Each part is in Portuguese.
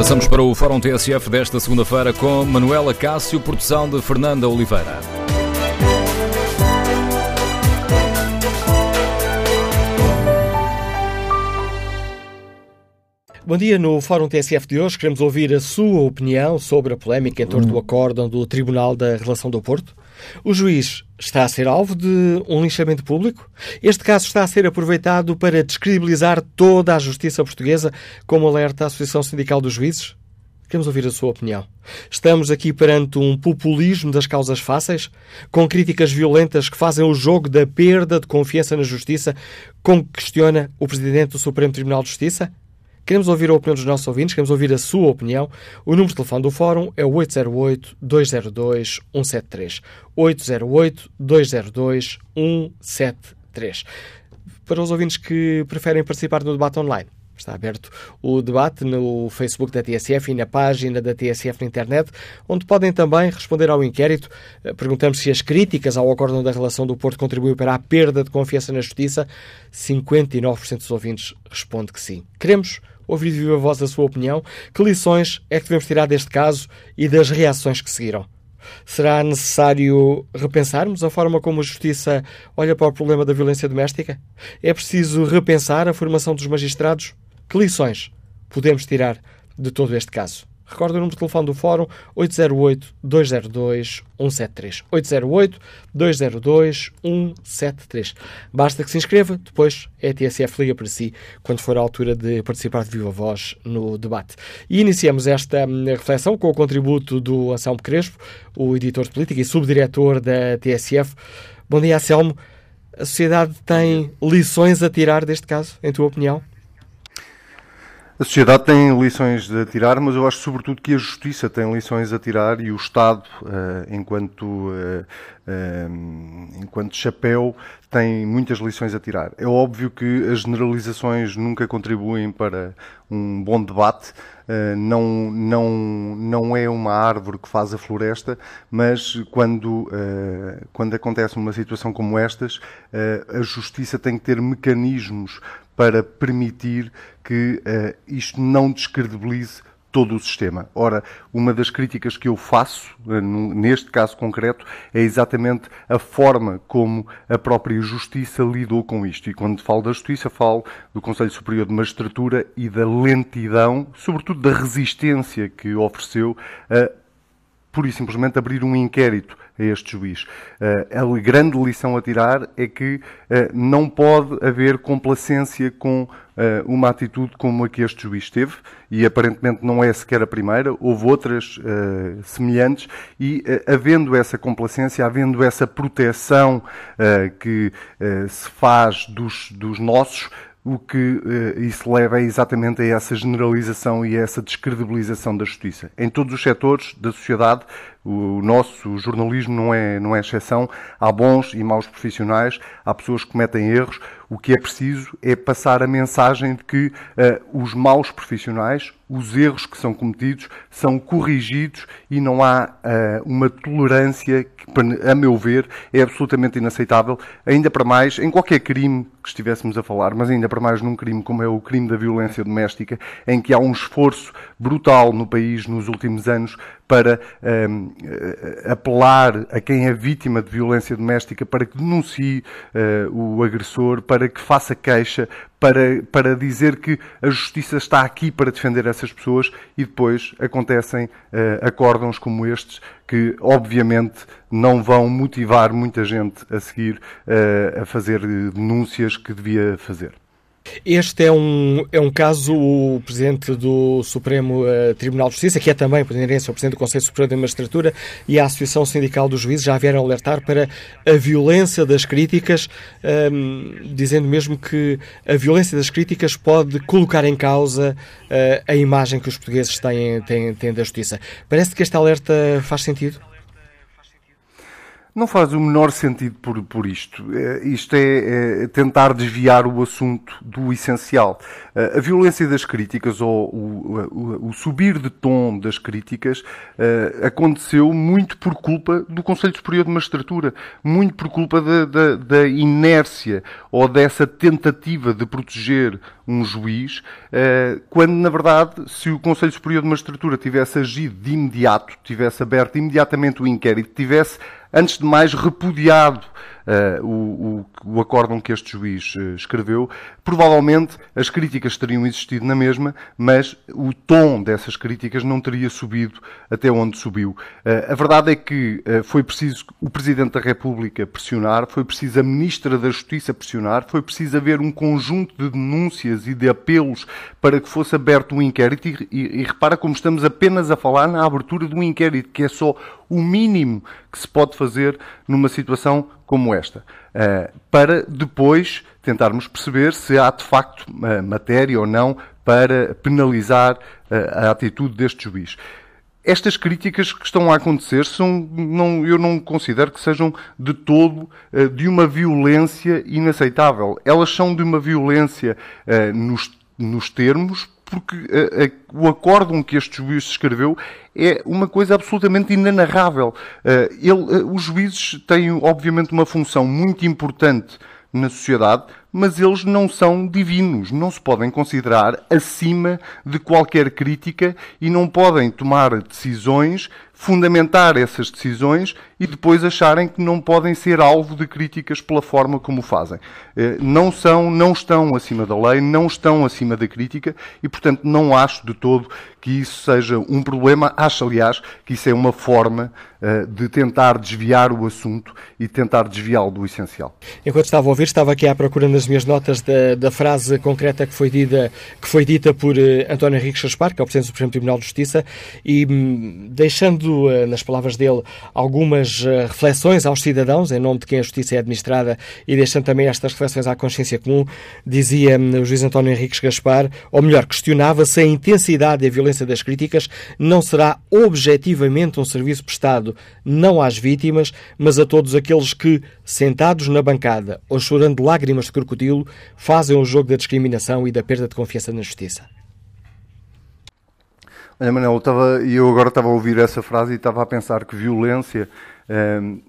Avançamos para o Fórum TSF desta segunda-feira com Manuela Cássio, produção de Fernanda Oliveira. Bom dia. No Fórum TSF de hoje queremos ouvir a sua opinião sobre a polémica em torno do acórdão do Tribunal da Relação do Porto. O juiz está a ser alvo de um linchamento público? Este caso está a ser aproveitado para descredibilizar toda a justiça portuguesa, como alerta a Associação Sindical dos Juízes? Queremos ouvir a sua opinião. Estamos aqui perante um populismo das causas fáceis, com críticas violentas que fazem o jogo da perda de confiança na justiça, como questiona o Presidente do Supremo Tribunal de Justiça? Queremos ouvir a opinião dos nossos ouvintes, queremos ouvir a sua opinião. O número de telefone do Fórum é o 808-202-173. 808-202-173. Para os ouvintes que preferem participar no debate online, Está aberto o debate no Facebook da TSF e na página da TSF na internet, onde podem também responder ao inquérito. Perguntamos se as críticas ao acórdão da relação do Porto contribuem para a perda de confiança na justiça. 59% dos ouvintes responde que sim. Queremos ouvir de viva voz a sua opinião. Que lições é que devemos tirar deste caso e das reações que seguiram? Será necessário repensarmos a forma como a Justiça olha para o problema da violência doméstica? É preciso repensar a formação dos magistrados? Que lições podemos tirar de todo este caso? Recordo o número de telefone do Fórum 808-202-173. 808-202-173. Basta que se inscreva, depois a ETSF liga para si quando for a altura de participar de viva voz no debate. E iniciamos esta hum, reflexão com o contributo do Anselmo Crespo, o editor de política e subdiretor da TSF. Bom dia, Anselmo. A sociedade tem lições a tirar deste caso, em tua opinião? A sociedade tem lições a tirar, mas eu acho sobretudo que a justiça tem lições a tirar e o Estado, uh, enquanto, uh, uh, enquanto chapéu, tem muitas lições a tirar. É óbvio que as generalizações nunca contribuem para um bom debate. não, não, não é uma árvore que faz a floresta, mas quando, quando acontece uma situação como estas, a justiça tem que ter mecanismos para permitir que uh, isto não descredibilize todo o sistema. Ora, uma das críticas que eu faço, uh, neste caso concreto, é exatamente a forma como a própria Justiça lidou com isto. E quando falo da Justiça, falo do Conselho Superior de Magistratura e da lentidão, sobretudo da resistência que ofereceu a pura e simplesmente abrir um inquérito a este juiz. Uh, a grande lição a tirar é que uh, não pode haver complacência com uh, uma atitude como a que este juiz teve, e aparentemente não é sequer a primeira, houve outras semelhantes, e havendo essa complacência, havendo essa proteção que se faz dos, dos nossos, o que uh, isso leva é exatamente a essa generalização e a essa descredibilização da justiça. Em todos os setores da sociedade, o nosso jornalismo não é, não é exceção. Há bons e maus profissionais, há pessoas que cometem erros. O que é preciso é passar a mensagem de que uh, os maus profissionais, os erros que são cometidos, são corrigidos e não há uh, uma tolerância que, a meu ver, é absolutamente inaceitável, ainda para mais em qualquer crime que estivéssemos a falar, mas ainda para mais num crime como é o crime da violência doméstica, em que há um esforço brutal no país nos últimos anos para um, apelar a quem é vítima de violência doméstica para que denuncie uh, o agressor, para que faça queixa, para, para dizer que a justiça está aqui para defender essas pessoas e depois acontecem uh, acórdãos como estes que, obviamente, não vão motivar muita gente a seguir uh, a fazer denúncias que devia fazer. Este é um, é um caso, o Presidente do Supremo uh, Tribunal de Justiça, que é também, inerência, o Presidente do Conselho Superior da Magistratura e a Associação Sindical dos Juízes já vieram alertar para a violência das críticas, um, ehm, dizendo mesmo que a violência das críticas pode colocar em causa uh, a imagem que os portugueses têm, têm, têm da justiça. Parece que este alerta faz sentido? Não faz o menor sentido por, por isto. É, isto é, é, tentar desviar o assunto do essencial. Uh, a violência das críticas ou o, o, o subir de tom das críticas uh, aconteceu muito por culpa do Conselho Superior de Magistratura, muito por culpa da, da, da inércia ou dessa tentativa de proteger um juiz, quando na verdade, se o Conselho Superior de Magistratura tivesse agido de imediato, tivesse aberto imediatamente o inquérito, tivesse antes de mais, repudiado uh, o, o, o acórdão que este juiz uh, escreveu. Provavelmente as críticas teriam existido na mesma, mas o tom dessas críticas não teria subido até onde subiu. Uh, a verdade é que foi preciso o Presidente da República pressionar, foi preciso a Ministra da Justiça pressionar, foi preciso haver um conjunto de denúncias e de apelos para que fosse aberto um inquérito. E, e, e repara como estamos apenas a falar na abertura de um inquérito, que é só o mínimo que se pode fazer numa situação como esta, uh, para depois tentarmos perceber se há de facto uh, matéria ou não para penalizar uh, a atitude deste juiz. Estas críticas que estão a acontecer são, não, eu não considero que sejam de todo de uma violência inaceitável. Elas são de uma violência nos, nos termos, porque uh, uh, o acórdão que este juiz escreveu é uma coisa absolutamente inenarrável. Uh, ele, os juízes têm, obviamente, uma função muito importante na sociedade, mas eles não são divinos, não se podem considerar acima de qualquer crítica e não podem tomar decisões fundamentar essas decisões e depois acharem que não podem ser alvo de críticas pela forma como fazem. Eh, não são, não estão acima da lei, não estão acima da crítica e, portanto, não acho de todo que isso seja um problema. Acho, aliás, que isso é uma forma uh, de tentar desviar o assunto e tentar desviá-lo do essencial. Enquanto estava a ouvir, estava aqui à procura nas minhas notas da, da frase concreta que foi dita, que foi dita por uh, António Henrique Chaspar, que é o Presidente do Supremo Tribunal de Justiça, e um, deixando uh, nas palavras dele, algumas uh, reflexões aos cidadãos, em nome de quem a justiça é administrada, e deixando também estas reflexões à consciência comum, dizia um, o juiz António Henriques Gaspar, ou melhor, questionava se a intensidade e a violência das críticas não será objetivamente um serviço prestado não às vítimas, mas a todos aqueles que, sentados na bancada ou chorando lágrimas de crocodilo, fazem o jogo da discriminação e da perda de confiança na justiça. Olha, Manel, eu, estava, eu agora estava a ouvir essa frase e estava a pensar que violência, hum,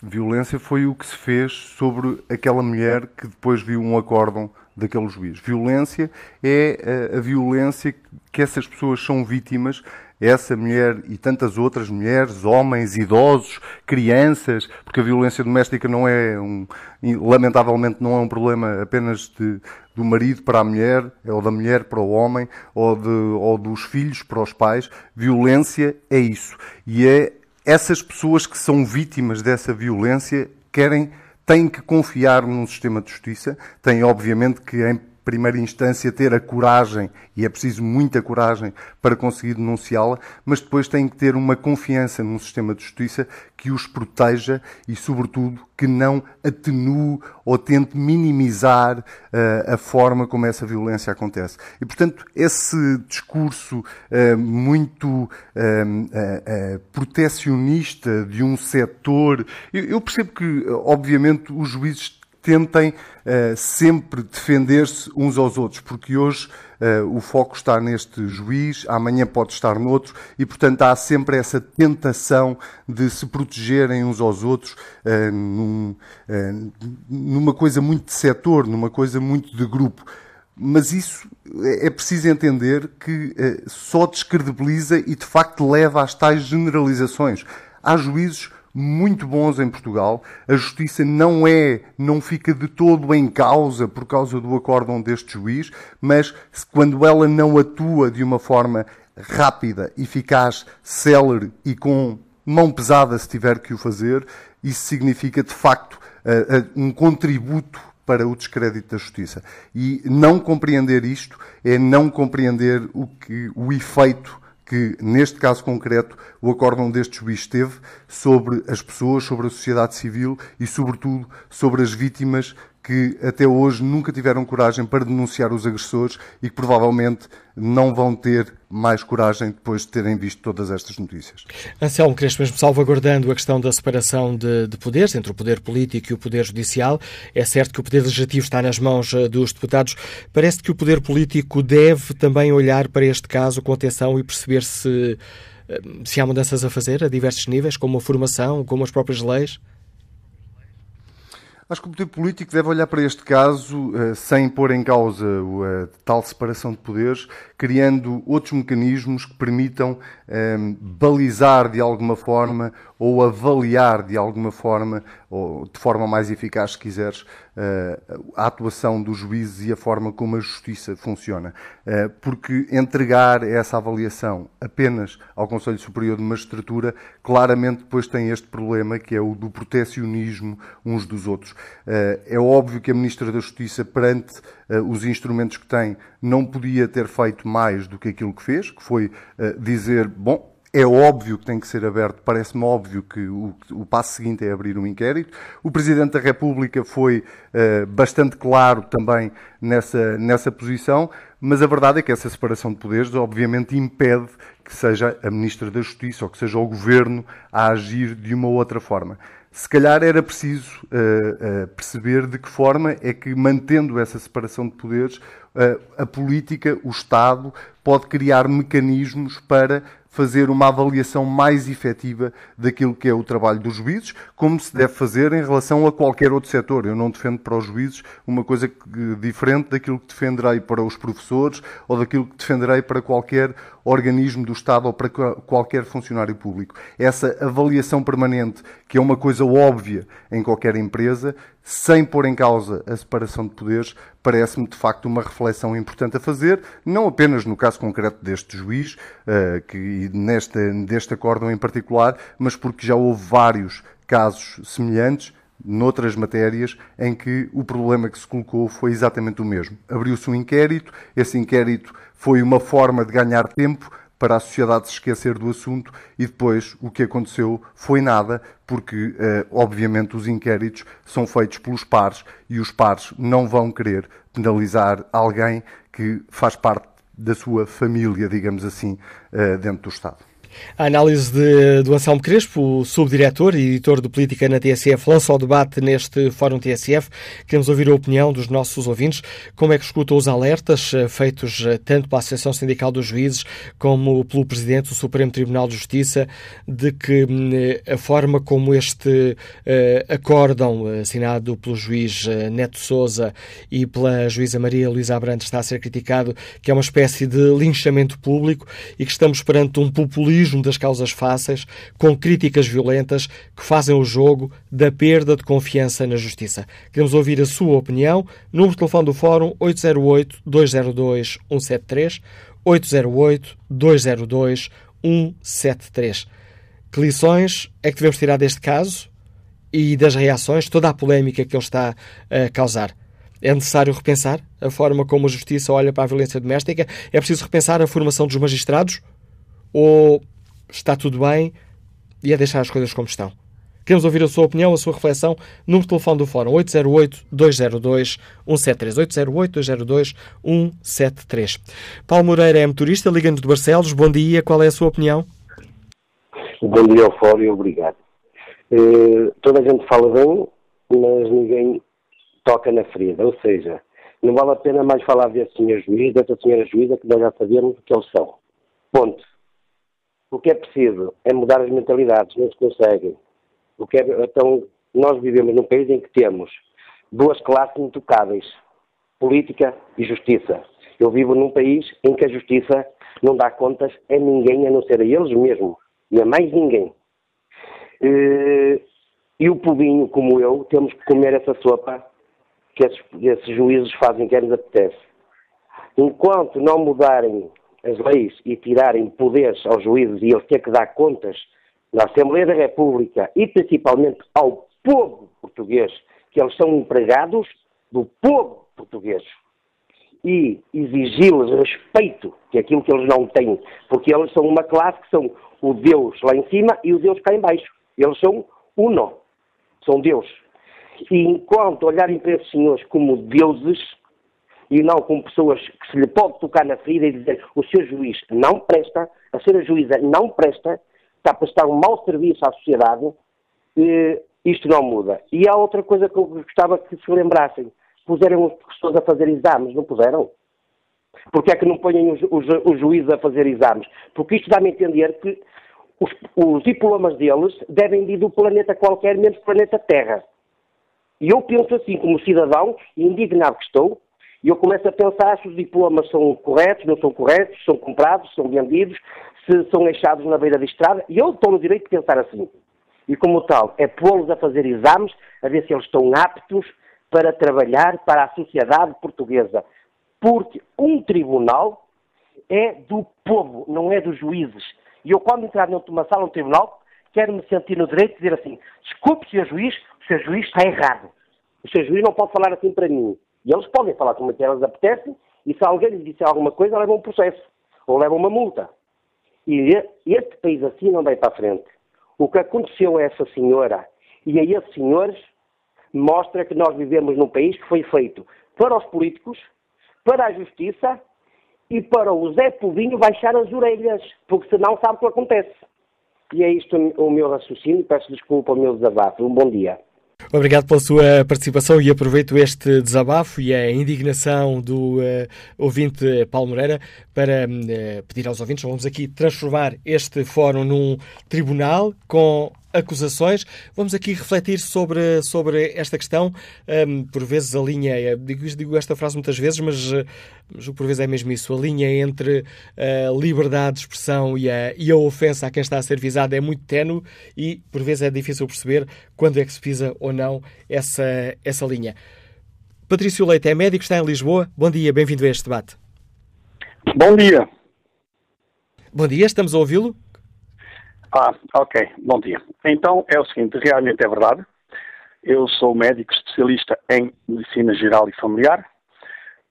violência foi o que se fez sobre aquela mulher que depois viu um acórdão daquele juiz. Violência é a, a violência que essas pessoas são vítimas essa mulher e tantas outras mulheres, homens, idosos, crianças, porque a violência doméstica não é um, lamentavelmente não é um problema apenas de, do marido para a mulher, ou da mulher para o homem, ou, de, ou dos filhos para os pais. Violência é isso. E é essas pessoas que são vítimas dessa violência querem, têm que confiar num sistema de justiça, têm obviamente que em primeira instância, ter a coragem, e é preciso muita coragem para conseguir denunciá-la, mas depois têm que ter uma confiança num sistema de justiça que os proteja e, sobretudo, que não atenue ou tente minimizar uh, a forma como essa violência acontece. E, portanto, esse discurso uh, muito uh, protecionista de um setor, eu, eu percebo que, obviamente, os juízes tentem uh, sempre defender-se uns aos outros, porque hoje uh, o foco está neste juiz, amanhã pode estar noutro, e portanto há sempre essa tentação de se protegerem uns aos outros uh, num, numa coisa muito de setor, numa coisa muito de grupo. Mas isso é, é preciso entender que só descredibiliza e de facto leva às tais generalizações. Há juízes muito bons em Portugal. A justiça não é, não fica de todo em causa por causa do acórdão deste juiz, mas quando ela não atua de uma forma rápida, eficaz, célere e com mão pesada se tiver que o fazer, isso significa de facto eh, eh, um contributo para o descrédito da justiça. E não compreender isto é não compreender o que o efeito que, neste caso concreto, o acórdão deste juiz teve sobre as pessoas, sobre a sociedade civil e, sobretudo, sobre as vítimas que até hoje nunca tiveram coragem para denunciar os agressores e que provavelmente não vão ter mais coragem depois de terem visto todas estas notícias. Anselmo Crespo, mesmo salvaguardando a questão da separação de, de, poderes entre o poder político e o poder judicial, é certo que o poder legislativo está nas mãos eh, dos deputados. Parece que o poder político deve também olhar para este caso com atenção e perceber se, eh, se há mudanças a fazer a diversos níveis, como a formação, como as próprias leis. Acho que o poder político deve olhar para este caso uh, sem pôr em causa a tal separação de poderes, criando outros mecanismos que permitam um, balizar de alguma forma ou avaliar de alguma forma, ou de forma mais eficaz, se quiseres, a atuação dos juízes e a forma como a justiça funciona. Uh, porque entregar essa avaliação apenas ao Conselho Superior de Magistratura, claramente depois tem este problema que é o do protecionismo uns dos outros. Uh, é óbvio que a Ministra da Justiça, perante os instrumentos que tem, não podia ter feito mais do que aquilo que fez, que foi dizer, bom, é óbvio que tem que ser aberto, parece-me óbvio que o, o, passo seguinte é abrir um inquérito. O Presidente da República foi uh, bastante claro também nessa, nessa posição, mas a verdade é que essa separação de poderes, obviamente, impede que seja a Ministra da Justiça ou que seja o Governo a agir de uma outra forma. Se calhar era preciso uh, uh, perceber de que forma é que, mantendo essa separação de poderes, a política, o Estado, pode criar mecanismos para fazer uma avaliação mais efetiva daquilo que é o trabalho dos juízes, como se deve fazer em relação a qualquer outro setor. Eu não defendo para os juízes uma coisa diferente daquilo que defenderei para os professores ou daquilo que defenderei para qualquer organismo do Estado ou para qualquer funcionário público. Essa avaliação permanente, que é uma coisa óbvia em qualquer empresa, sem pôr em causa a separação de poderes, parece-me de facto uma reflexão importante a fazer, não apenas no caso concreto deste juiz, uh, que neste, deste acórdão em particular, mas porque já houve vários casos semelhantes noutras matérias em que o problema que se colocou foi exatamente o mesmo. Abriu-se um inquérito, esse inquérito foi uma forma de ganhar tempo para a sociedade se esquecer do assunto e depois o que aconteceu foi nada, porque eh, obviamente os inquéritos são feitos pelos pares e os pares não vão querer penalizar alguém que faz parte da sua família, digamos assim, eh, dentro do Estado. A análise de, do Anselmo Crespo, subdiretor e editor de política na TSF, lança o debate neste Fórum TSF. Queremos ouvir a opinião dos nossos ouvintes. Como é que escutam os alertas eh, feitos eh, tanto pela Associação Sindical dos Juízes como pelo Presidente do Supremo Tribunal de Justiça de que hum, a forma como este uh, acórdão assinado pelo juiz Neto Souza e pela juíza Maria Luísa Abrantes está a ser criticado, que é uma espécie de linchamento público e que estamos perante um populismo das causas fáceis, com críticas violentas que fazem o jogo da perda de confiança na justiça. Queremos ouvir a sua opinião. Número de telefone do Fórum 808-202-173, 808-202-173. Que lições é que devemos tirar deste caso e das reações, toda a polémica que ele está a causar? É necessário repensar a forma como a justiça olha para a violência doméstica? É preciso repensar a formação dos magistrados? Ou está tudo bem e é deixar as coisas como estão? Queremos ouvir a sua opinião, a sua reflexão. Número de telefone do Fórum 808-202-173. 808-202-173. Paulo Moreira é motorista, liga-nos de Barcelos. Bom dia, qual é a sua opinião? Bom dia ao Fórum e obrigado. Uh, toda a gente fala bem, mas ninguém toca na ferida. Ou seja, não vale a pena mais falar desse senhor juiz, dessa senhora juíza, que nós já sabemos o que eles são. Ponto. O que é preciso é mudar as mentalidades, não se consegue. O que é, então, nós vivemos num país em que temos duas classes intocáveis, política e justiça. Eu vivo num país em que a justiça não dá contas a ninguém a não ser a eles mesmos e a mais ninguém. E, e o povinho, como eu, temos que comer essa sopa que esses, esses juízes fazem que lhes apetece. Enquanto não mudarem as leis e tirarem poderes aos juízes e eles ter que dar contas na Assembleia da República e principalmente ao povo português, que eles são empregados do povo português, e exigi-los respeito, que é aquilo que eles não têm, porque eles são uma classe que são o Deus lá em cima e o Deus cá em baixo. Eles são uno, são Deus. E enquanto olharem para esses senhores como deuses e não como pessoas que se lhe pode tocar na ferida e dizer o seu juiz não presta, a senhora juíza não presta, está a prestar um mau serviço à sociedade, eh, isto não muda. E há outra coisa que eu gostava que se lembrassem. Puseram os professores a fazer exames, não puseram? Porque é que não ponham os, os, os juízes a fazer exames? Porque isto dá-me a entender que os, os diplomas deles devem vir do planeta qualquer, menos do planeta Terra. E eu penso assim, como cidadão, indignado que estou, e eu começo a pensar se os diplomas são corretos, não são corretos, são comprados, são vendidos, se são deixados na beira da estrada, e eu estou no direito de pensar assim. E como tal, é pô-los a fazer exames, a ver se eles estão aptos para trabalhar para a sociedade portuguesa. Porque um tribunal é do povo, não é dos juízes. E eu, quando entrar numa sala, num tribunal, quero me sentir no direito de dizer assim: desculpe, Sr. Juiz, o Sr. Juiz está errado. O Sr. Juiz não pode falar assim para mim. E eles podem falar como eles apetecem, e se alguém lhes disser alguma coisa, levam um processo, ou levam uma multa. E este país assim não vai para a frente. O que aconteceu a essa senhora e a esses senhores mostra que nós vivemos num país que foi feito para os políticos, para a justiça e para o Zé Povinho baixar as orelhas, porque senão sabe o que acontece. E é isto o meu raciocínio. Peço desculpa ao meu desabafo. Um bom dia. Obrigado pela sua participação e aproveito este desabafo e a indignação do uh, ouvinte Paulo Moreira para uh, pedir aos ouvintes, vamos aqui transformar este fórum num tribunal com acusações. Vamos aqui refletir sobre, sobre esta questão. Um, por vezes a linha, é, digo, digo, esta frase muitas vezes, mas, mas, por vezes é mesmo isso, a linha entre a liberdade de expressão e a, e a ofensa a quem está a ser visado é muito tenue e por vezes é difícil perceber quando é que se pisa ou não essa, essa linha. Patrício Leite é médico, está em Lisboa. Bom dia, bem-vindo a este debate. Bom dia. Bom dia, estamos a ouvi-lo. Ah, ok. Bom dia. Então é o seguinte, realmente é verdade. Eu sou médico especialista em medicina geral e familiar.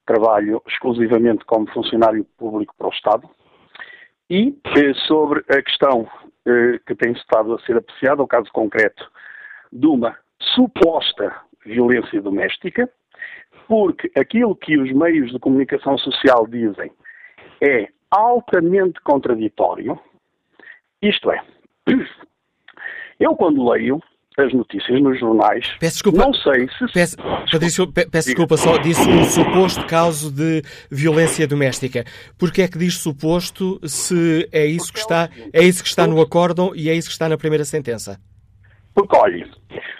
Trabalho exclusivamente como funcionário público para o Estado. E eh, sobre a questão eh, que tem estado a ser apreciada, o caso concreto de uma suposta violência doméstica, porque aquilo que os meios de comunicação social dizem é altamente contraditório, isto é, eu quando leio as notícias nos jornais, peço desculpa, não sei se... Peço, Patrício, peço desculpa, só disse um suposto caso de violência doméstica. Porquê é que diz suposto se é isso que está, é isso que está no acórdão e é isso que está na primeira sentença? Porque, olhe,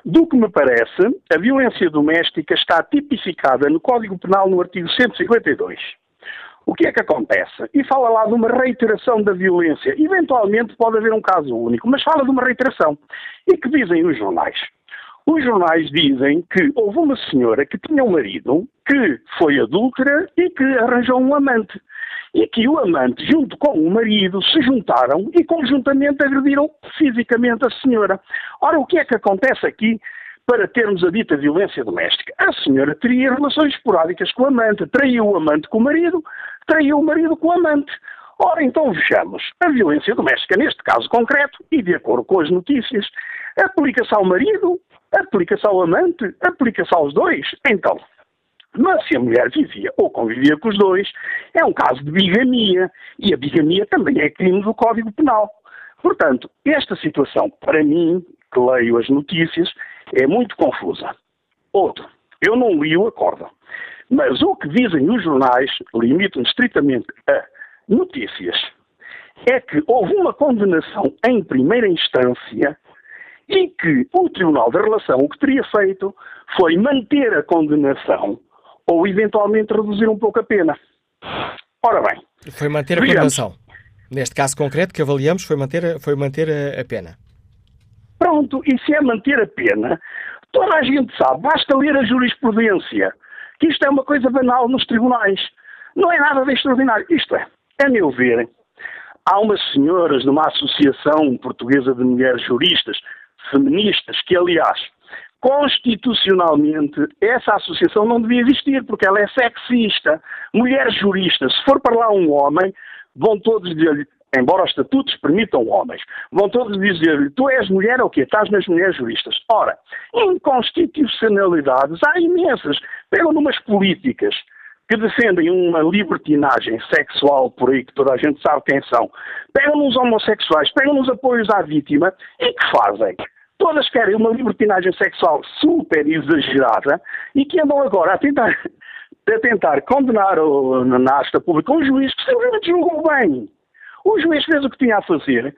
do que me parece, a violência doméstica está tipificada no Código Penal no artigo 152. O que é que acontece? E fala lá de uma reiteração da violência. Eventualmente pode haver um caso único, mas fala de uma reiteração. E que dizem os jornais? Os jornais dizem que houve uma senhora que tinha um marido que foi adúltera e que arranjou um amante. E que o amante, junto com o marido, se juntaram e conjuntamente agrediram fisicamente a senhora. Ora, o que é que acontece aqui? Para termos a dita violência doméstica. A senhora teria relações esporádicas com o amante, traiu o amante com o marido, traiu o marido com o amante. Ora, então vejamos, a violência doméstica, neste caso concreto, e de acordo com as notícias, aplica-se ao marido, aplica-se ao amante, aplica-se aos dois. Então, mas se a mulher vivia ou convivia com os dois, é um caso de bigamia, e a bigamia também é crime do Código Penal. Portanto, esta situação, para mim, que leio as notícias, é muito confusa. Outro, eu não li o acordo, mas o que dizem os jornais, limitam estritamente a notícias, é que houve uma condenação em primeira instância e que o Tribunal da Relação o que teria feito foi manter a condenação ou eventualmente reduzir um pouco a pena. Ora bem. Foi manter a condenação. Neste caso concreto que avaliamos, foi manter, foi manter a, a pena. Pronto, e se é manter a pena, toda a gente sabe, basta ler a jurisprudência, que isto é uma coisa banal nos tribunais. Não é nada de extraordinário. Isto é, a meu ver, há umas senhoras de uma associação portuguesa de mulheres juristas, feministas, que aliás, constitucionalmente, essa associação não devia existir, porque ela é sexista. Mulheres juristas, se for para lá um homem, vão todos dizer-lhe embora os estatutos permitam homens. Vão todos dizer-lhe, tu és mulher ou quê? Estás nas mulheres juristas. Ora, inconstitucionalidades há imensas. Pegam numas políticas que defendem uma libertinagem sexual por aí, que toda a gente sabe quem são. Pegam nos homossexuais, pegam nos apoios à vítima e que fazem? Todas querem uma libertinagem sexual super exagerada e que andam agora a tentar, a tentar condenar o, na asta pública um juiz que simplesmente julgou bem. O juiz fez o que tinha a fazer,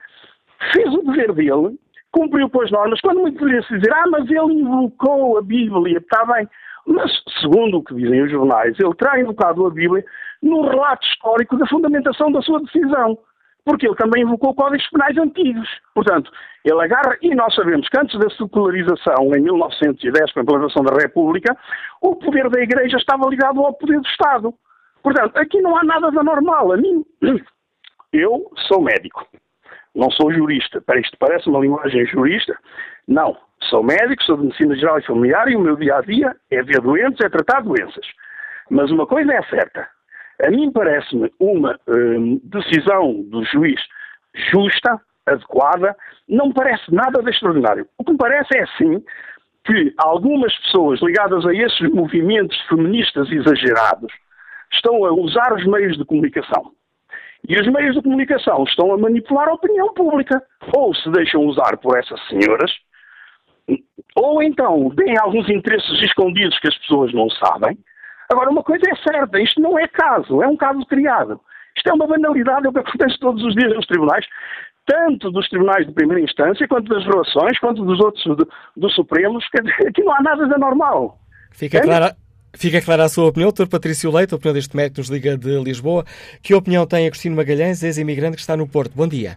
fez o dever dele, cumpriu com as normas, quando muito poderia-se dizer, ah, mas ele invocou a Bíblia, está bem. Mas, segundo o que dizem os jornais, ele terá invocado a Bíblia no relato histórico da fundamentação da sua decisão. Porque ele também invocou códigos penais antigos. Portanto, ele agarra, e nós sabemos que antes da secularização, em 1910, com a implantação da República, o poder da Igreja estava ligado ao poder do Estado. Portanto, aqui não há nada de anormal. A mim, eu sou médico, não sou jurista. Para isto parece uma linguagem jurista. Não. Sou médico, sou de medicina geral e familiar e o meu dia a dia é ver doentes, é tratar doenças. Mas uma coisa é certa. A mim parece-me uma hum, decisão do juiz justa, adequada, não me parece nada de extraordinário. O que me parece é, sim, que algumas pessoas ligadas a esses movimentos feministas exagerados estão a usar os meios de comunicação e os meios de comunicação estão a manipular a opinião pública. Ou se deixam usar por essas senhoras, ou então têm alguns interesses escondidos que as pessoas não sabem. Agora, uma coisa é certa, isto não é caso, é um caso criado. Isto é uma banalidade, é o que acontece todos os dias nos tribunais, tanto dos tribunais de primeira instância, quanto das relações, quanto dos outros dos do Supremos, que aqui não há nada de anormal. Fica clara, Fica clara a sua opinião, Dr. Patrício Leite, a opinião deste médico nos Liga de Lisboa. Que opinião tem Agostinho Magalhães, ex-imigrante que está no Porto? Bom dia.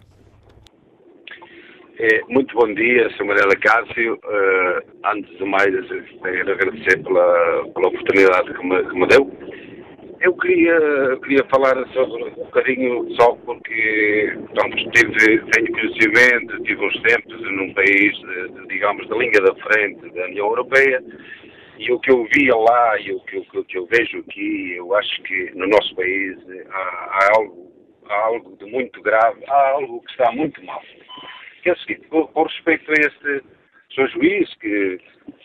É, muito bom dia, Sr. Manela Cássio. Uh, antes de mais, quero agradecer pela, pela oportunidade que me, que me, deu. Eu queria, queria falar sobre um bocadinho só porque pronto, tive, tenho conhecimento, tive uns tempos num país, de, digamos, da linha da frente da União Europeia e o que eu via lá e o que, o que eu vejo aqui, eu acho que no nosso país há, há, algo, há algo de muito grave, há algo que está muito mal. Que é o seguinte, com, respeito a este Sr. Juiz que,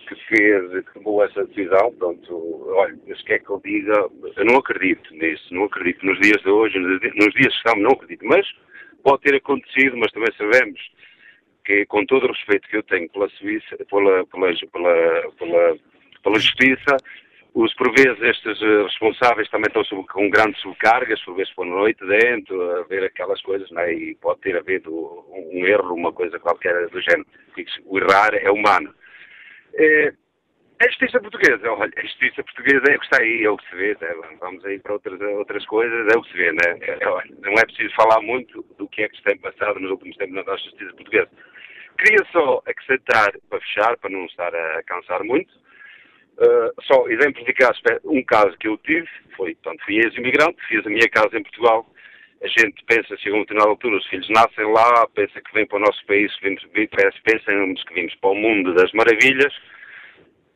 que fez, que tomou essa decisão, pronto, olha, se quer que eu diga, eu não acredito nisso, não acredito nos dias de hoje, nos dias que estamos, não acredito, mas pode ter acontecido, mas também sabemos que, com todo o respeito que eu tenho pela Suíça, pela, pela, pela, pela pela Justiça. Os, por vezes, estes eh, responsáveis também estão sob, com grandes subcargas, por vezes por noite dentro, a ver aquelas coisas, é? e pode ter havido um, um, erro, uma coisa qualquer do género. O errar é humano. É, a justiça portuguesa, olha, a justiça portuguesa é o que está aí, é o que se vê, né? vamos aí para outras, outras coisas, é o que se vê, né? É, olha, não é preciso falar muito do que é que se tem passado nos últimos tempos na nossa justiça portuguesa. Queria só acrescentar, para fechar, para não estar a cansar muito, Uh, só exemplificar um caso que eu tive, foi, portanto, fui ex-imigrante, fiz a minha casa em Portugal. A gente pensa, chega a uma determinada altura, os filhos nascem lá, pensa que vêm para o nosso país, vimos, pensamos que vimos para o mundo das maravilhas,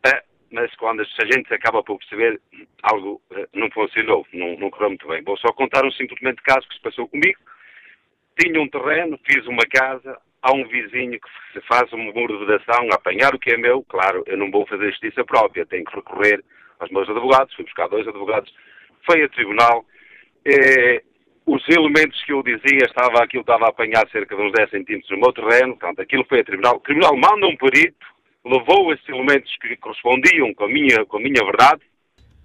uh, mas quando a gente acaba por perceber, algo uh, não funcionou, não, não correu muito bem. Vou só contar um simplesmente caso que se passou comigo. Tinha um terreno, fiz uma casa, há um vizinho que se faz uma vedação a apanhar o que é meu, claro, eu não vou fazer justiça própria, tenho que recorrer aos meus advogados, fui buscar dois advogados, foi a tribunal, eh, os elementos que eu dizia, estava, aquilo estava a apanhar cerca de uns 10 centímetros no meu terreno, portanto, aquilo foi a tribunal, o tribunal manda um perito, levou esses elementos que correspondiam com a minha, com a minha verdade,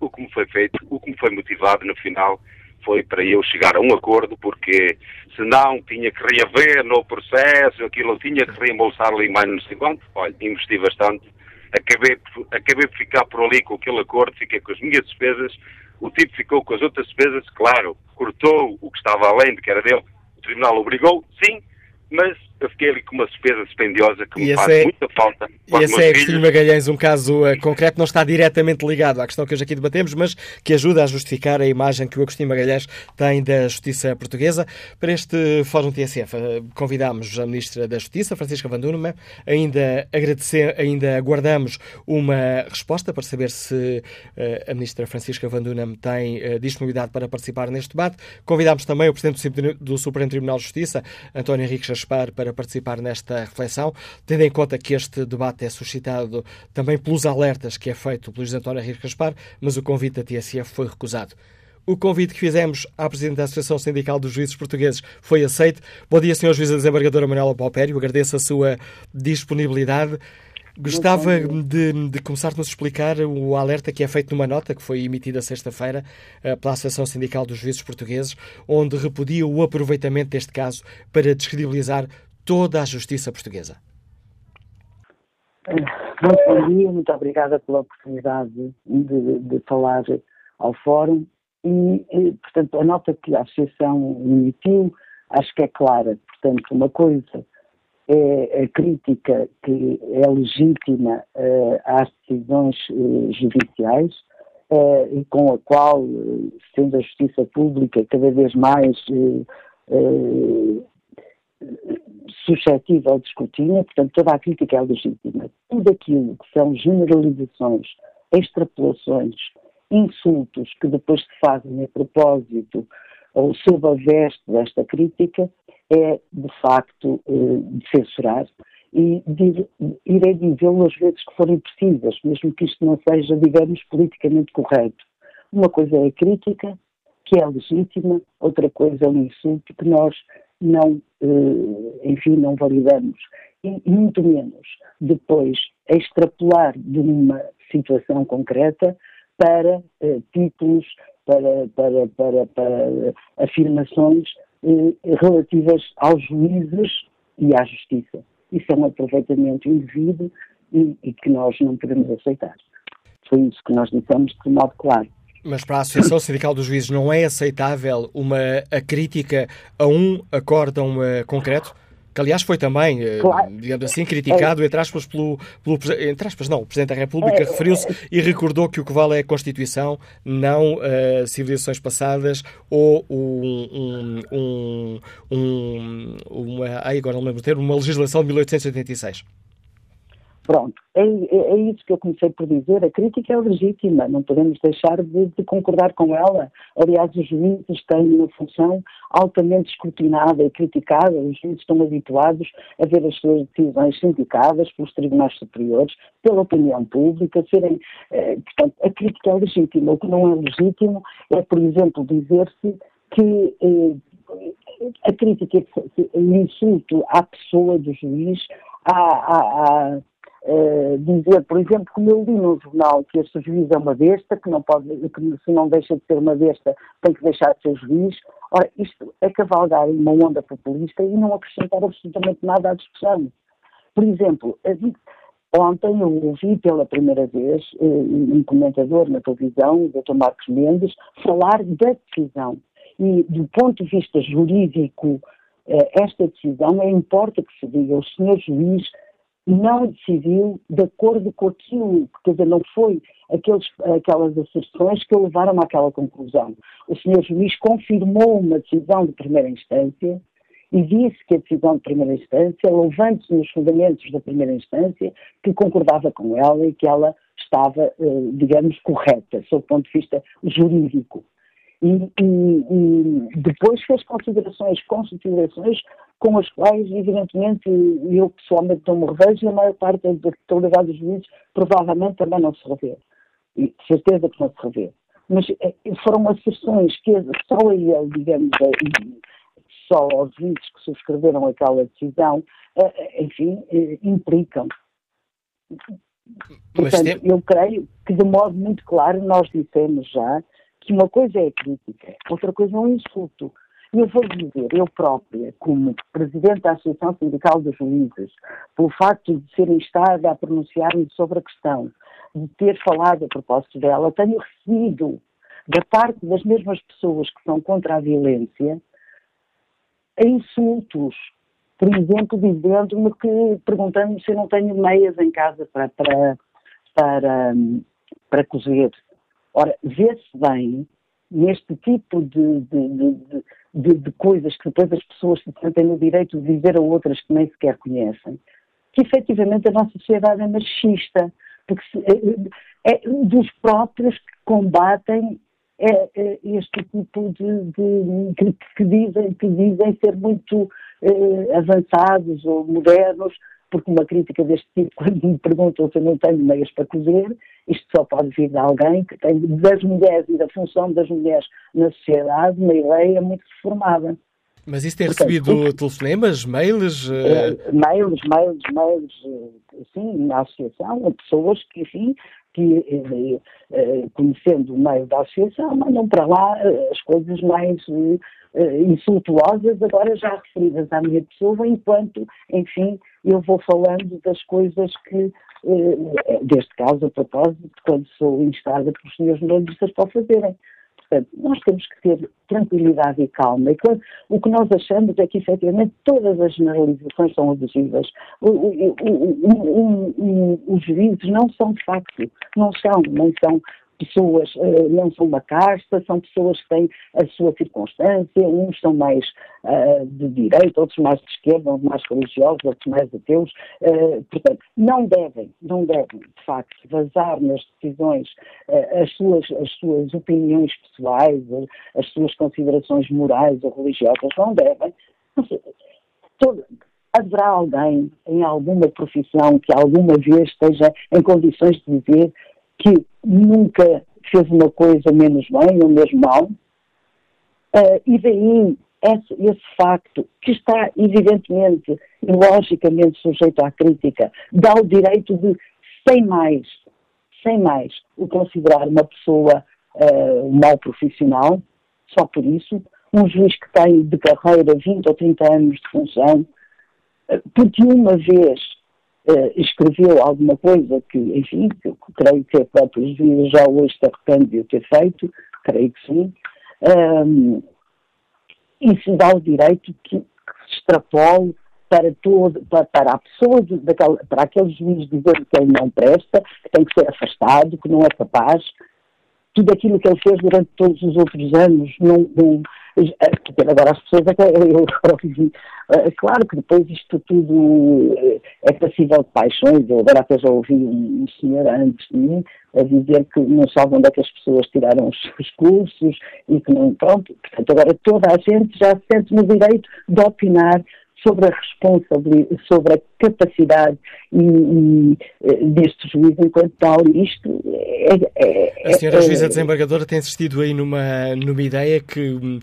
o que me foi feito, o que me foi motivado no final foi para eu chegar a um acordo, porque senão tinha que reaver no processo, aquilo tinha que reembolsar ali mais não sei quanto. Olha, investi bastante, acabei, acabei por ficar por ali com aquele acordo, fiquei com as minhas despesas, o tipo ficou com as outras despesas, claro, cortou o que estava além do que era dele, o tribunal obrigou, sim, mas eu fiquei ali com uma despesa dispendiosa que me faz é, muita falta. E esse é, Agostinho Magalhães, um caso uh, concreto, não está diretamente ligado à questão que hoje aqui debatemos, mas que ajuda a justificar a imagem que o Agostinho Magalhães tem da Justiça Portuguesa. Para este Fórum TSF, uh, convidámos a Ministra da Justiça, Francisca Van Dunema, ainda, agradecer, ainda aguardamos uma resposta para saber se uh, a Ministra Francisca Van Dunema tem disponibilidade para participar neste debate. Convidámos também o Presidente do Supremo Tribunal de Justiça, António Henrique Jaspar, para participar nesta reflexão, tendo em conta que este debate é suscitado também pelos alertas que é feito pelo José António Henrique Jaspar, mas o convite da TSF foi recusado. O convite que fizemos à Presidente da Associação Sindical dos Juízes Portugueses foi aceito. Bom dia, Sr. Juiz da Desembargadora Manuela Paupério. Agradeço a sua disponibilidade. Gostava de, de começar-nos a explicar o alerta que é feito numa nota que foi emitida sexta-feira eh, pela Associação Sindical dos Juízes Portugueses, onde repudia o aproveitamento deste caso para descredibilizar toda a justiça portuguesa. Muito bom dia, muito obrigada pela oportunidade de, de falar ao Fórum. E, portanto, a nota que a Associação emitiu acho que é clara. Portanto, uma coisa é a crítica que é legítima uh, às decisões uh, judiciais uh, e com a qual, sendo a justiça pública cada vez mais suscetível de escrutínio, portanto toda a crítica é legítima. Tudo aquilo que são generalizações, extrapolações, insultos que depois se fazem a propósito ou sob a veste desta crítica, é, de facto, eh, de censurar e irei dizê-lo as vezes que forem precisas, mesmo que isto não seja, digamos, politicamente correto. Uma coisa é a crítica, que é legítima, outra coisa é o insulto que nós não, eh, enfim, não validamos. E muito menos depois extrapolar de uma situação concreta para eh, títulos, para, para, para, para afirmações eh, relativas aos juízes e à justiça. Isso é um aproveitamento indevido e, e, que nós não podemos aceitar. Foi isso que nós dissemos de modo claro. Mas para a Associação Sindical dos Juízes não é aceitável uma a crítica a um acórdão uh, concreto? que aliás foi também, eh, claro. digamos assim, criticado, é. entre aspas, pelo, pelo entre aspas, não, o Presidente da República é. referiu-se e recordou que o que vale é a Constituição, não uh, civilizações passadas ou um, um, um, um uma, ai, agora não lembro o termo, uma legislação de 1886. Pronto, é, é, é, isso que eu comecei por dizer. A crítica é legítima, não podemos deixar de, de, concordar com ela. Aliás, os juízes têm uma função altamente escrutinada e criticada. Os juízes estão habituados a ver as suas decisões sindicadas pelos tribunais superiores, pela opinião pública, serem. Eh, portanto, a crítica é legítima. O que não é legítimo é, por exemplo, dizer-se que. Eh, a crítica, o insulto à pessoa do juiz, à, à, à Uh, dizer, por exemplo, como eu li no jornal que este juiz é uma besta, que não pode, que se não deixa de ser uma besta, tem que deixar de ser juiz. Ora, isto é cavalgar uma onda populista e não acrescentar absolutamente nada à discussão. Por exemplo, ontem eu ouvi pela primeira vez uh, um comentador na televisão, o Dr. Marcos Mendes, falar da decisão. E do ponto de vista jurídico, uh, esta decisão, não importa que se diga, o senhor juiz não decidiu de acordo com aquilo, quer dizer, não foi aqueles, aquelas asserções que levaram àquela conclusão. O senhor juiz confirmou uma decisão de primeira instância e disse que a decisão de primeira instância, levando-se nos fundamentos da primeira instância, que concordava com ela e que ela estava, eh, digamos, correta, sob o ponto de vista jurídico. E, e, e, depois fez considerações, considerações com as quais, evidentemente, eu pessoalmente não me revejo e a maior parte da totalidade dos juízes provavelmente também não se revê. E de certeza que não se revê. Mas eh, foram asserções que só a ele, digamos, eh, só aos juízes que subscreveram aquela decisão, eh, enfim, implicam. Portanto, eu creio que de modo muito claro nós dissemos já que uma coisa é a crítica, outra coisa é um insulto. E eu vou dizer, eu própria, como Presidente da Associação Sindical dos Juízes, pelo facto de ser instada a pronunciar-me sobre a questão, de ter falado a propósito dela, tenho recebido da parte das mesmas pessoas que são contra a violência insultos, por exemplo, dizendo-me que, perguntando-me se eu não tenho meias em casa para, para, para, para cozer. Ora, vê-se bem neste tipo de, de, de, de, coisas que depois as pessoas se sentem no direito de dizer a outras que nem sequer conhecem, que efetivamente a nossa sociedade é machista, porque é, é dos próprios que combatem é, é este tipo de, de que, que, dizem, que dizem ser muito eh, avançados ou modernos, porque uma crítica deste tipo, quando me perguntam se eu não tenho meias para cozer, isto só pode vir de alguém que tem das mulheres e da função das mulheres na sociedade uma ideia muito formada. Mas isso tem Portanto, recebido telefonemas, mails? Uh... mails, mails, mails, eh, sim, na associação, pessoas que, enfim, que, conhecendo o meio da associação, mandam para lá as coisas mais insultuosas, agora já referidas à minha pessoa, enquanto, enfim, eu vou falando das coisas que, deste caso, a propósito, quando sou instada pelos senhores jornalistas para fazerem. Portanto, nós temos que ter tranquilidade e calma. E quando, o que nós achamos é que, efetivamente, todas as generalizações são abusivas. os juízes não são de facto, não são, nem são pessoas, uh, não são uma casta, são pessoas que têm a sua circunstância, uns são mais uh, de direita, outros mais de esquerda, outros mais religiosos, outros mais ateus. Uh, portanto, não devem, não devem, de facto, vazar nas decisões as, suas, as suas opiniões pessoais, as suas considerações morais ou religiosas, não devem. Todo, haverá alguém em alguma profissão que alguma vez esteja em condições de dizer que nunca fez uma coisa menos bem ou mesmo mal, uh, e daí esse, esse, facto, que está evidentemente e logicamente sujeito à crítica, dá o direito de, sem mais, sem mais, o considerar uma pessoa uh, um mau profissional, só por isso, um juiz que tem de carreira 20 ou 30 anos de função, uh, porque uma vez uh, escreveu alguma coisa que, enfim, que creio que a própria juíza já hoje se arrepende de ter feito, creio que sim, um, isso dá o direito que, se extrapole para, todo, para, para a pessoa, daquela, para aquele juiz dizer que ele não presta, que tem que ser afastado, que não é capaz, tudo aquilo que ele fez durante todos os outros anos, não, não agora as pessoas até, eu é claro que depois isto tudo eh, é passível de paixões, eu agora até já ouvi um, senhor antes de mim a dizer que não sabe onde é que as pessoas tiraram os, os cursos e que não, pronto, portanto agora toda a gente já se sente no direito de opinar sobre a responsabilidade, sobre a capacidade e, e, eh, deste juiz enquanto tal. Isto é, é, A senhora é, juíza desembargadora tem insistido aí numa, numa ideia que uh, uh,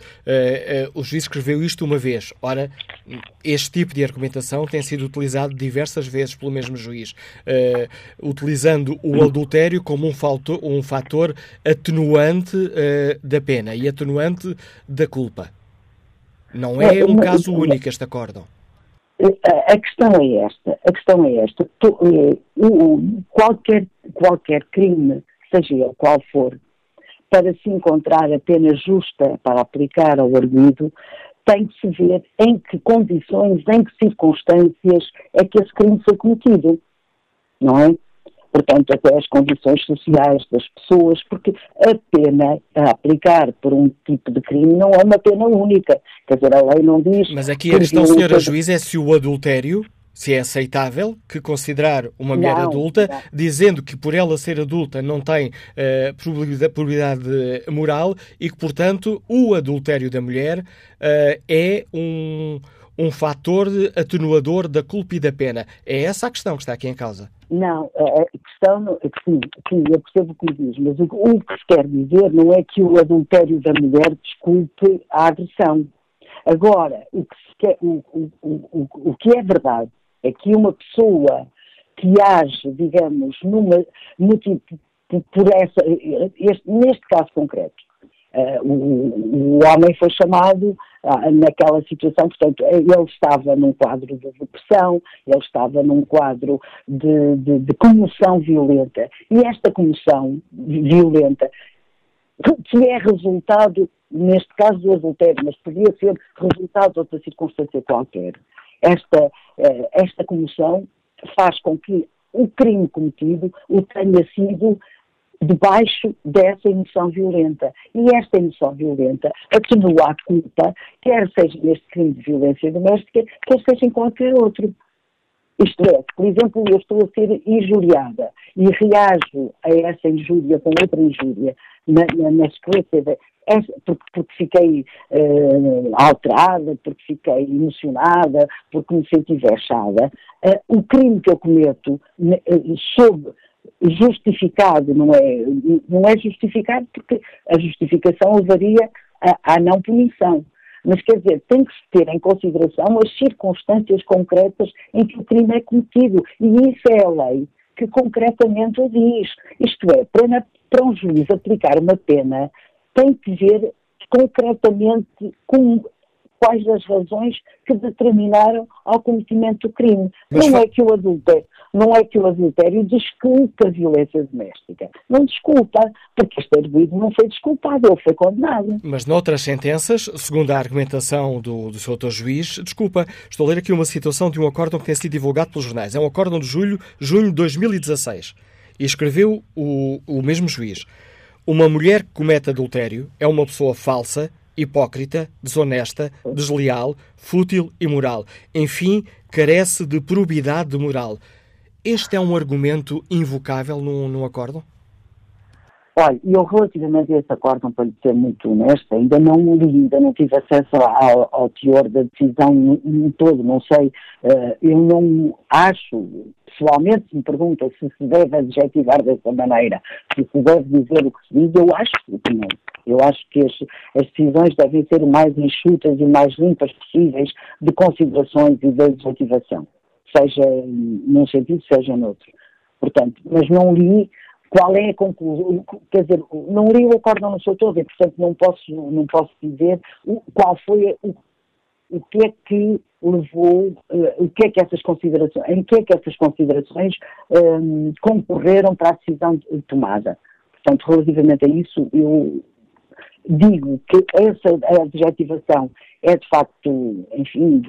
o juiz escreveu isto uma vez. Ora, este tipo de argumentação tem sido utilizado diversas vezes pelo mesmo juiz, uh, utilizando o adultério como um, fator, um fator atenuante da pena e atenuante da culpa. Não é, é um caso único este acórdão. A questão é esta, a questão é esta. Eh, qualquer, qualquer crime, seja ele qual for, para se encontrar a pena justa para aplicar ao arguido, tem que se ver em que condições, em que circunstâncias é que esse crime foi cometido, não é? Portanto, até as condições sociais das pessoas, porque a pena a aplicar por um tipo de crime não é uma pena única. Quer dizer, a lei não diz. Mas aqui a questão, senhora juiz, é se o adultério. Se é aceitável que considerar uma mulher não, adulta, não. dizendo que por ela ser adulta não tem uh, probabilidade, probabilidade, moral e que, portanto, o adultério da mulher uh, é um, um fator atenuador da culpa e da pena. É essa a questão que está aqui em causa. Não, a questão, sim, sim, eu percebo o que diz, mas o, o, que se quer dizer não é que o adultério da mulher desculpe a agressão. Agora, o que, quer, o, o, o, que é verdade é que uma pessoa que age, digamos, numa, no tipo, por essa, este, neste caso concreto, uh, o, o homem foi chamado ah, naquela situação. Portanto, ele estava num quadro de depressão, ele estava num quadro de, de, de comoção violenta. E esta comoção violenta, que é resultado, neste caso do adultério, mas podia ser resultado de outra circunstância qualquer, esta, eh, esta comoção faz com que o crime cometido o tenha sido debaixo dessa emoção violenta. E esta emoção violenta atenua a culpa, quer seja neste crime de violência doméstica, quer seja em qualquer outro. Isto é, por exemplo, eu estou a ser injuriada e reajo a essa injúria com outra injúria na, na, na sequência porque, porque, fiquei uh, alterada, porque fiquei emocionada, porque me senti vexada. Uh, o crime que eu cometo uh, sob justificado, não é, não é justificado porque a justificação levaria à não punição. Mas quer dizer, tem que se ter em consideração as circunstâncias concretas em que o crime é cometido. E isso é a lei que concretamente o diz. Isto é, para, para um juiz aplicar uma pena, tem que ver concretamente com, quais as razões que determinaram ao cometimento do crime. Mas não é que o adultério, não é que o adultério desculpa a violência doméstica. Não desculpa, porque este arguido não foi desculpado, ele foi condenado. Mas noutras sentenças, segundo a argumentação do, do seu autor juiz, desculpa, estou a ler aqui uma situação de um acórdão que tem sido divulgado pelos jornais. É um acórdão de julho, junho de 2016. E escreveu o, o mesmo juiz. Uma mulher que comete adultério é uma pessoa falsa, hipócrita, desonesta, desleal, fútil e moral. Enfim, carece de probidade moral. Este é um argumento invocável num, num acórdão? Olha, eu relativamente a esse acórdão, para lhe ser muito honesta, ainda não li, ainda não tive acesso ao, ao teor da decisão em todo, não sei, uh, eu não acho, pessoalmente se me pergunta se se deve adjetivar dessa maneira, se se deve dizer o que se diz, eu acho que não. Eu acho que as, as decisões devem ser o mais enxutas e o mais limpas possíveis de considerações e de adjetivação, seja num sentido, seja noutro. Portanto, mas não li qual é a conclusão, quer dizer, não li o acórdão no seu todo e, portanto, não posso, não posso dizer qual foi o, o que é que levou, uh, o que é que essas considerações, em que é que essas considerações um, concorreram para a decisão tomada. Portanto, relativamente a isso, eu digo que essa adjetivação é de facto, enfim,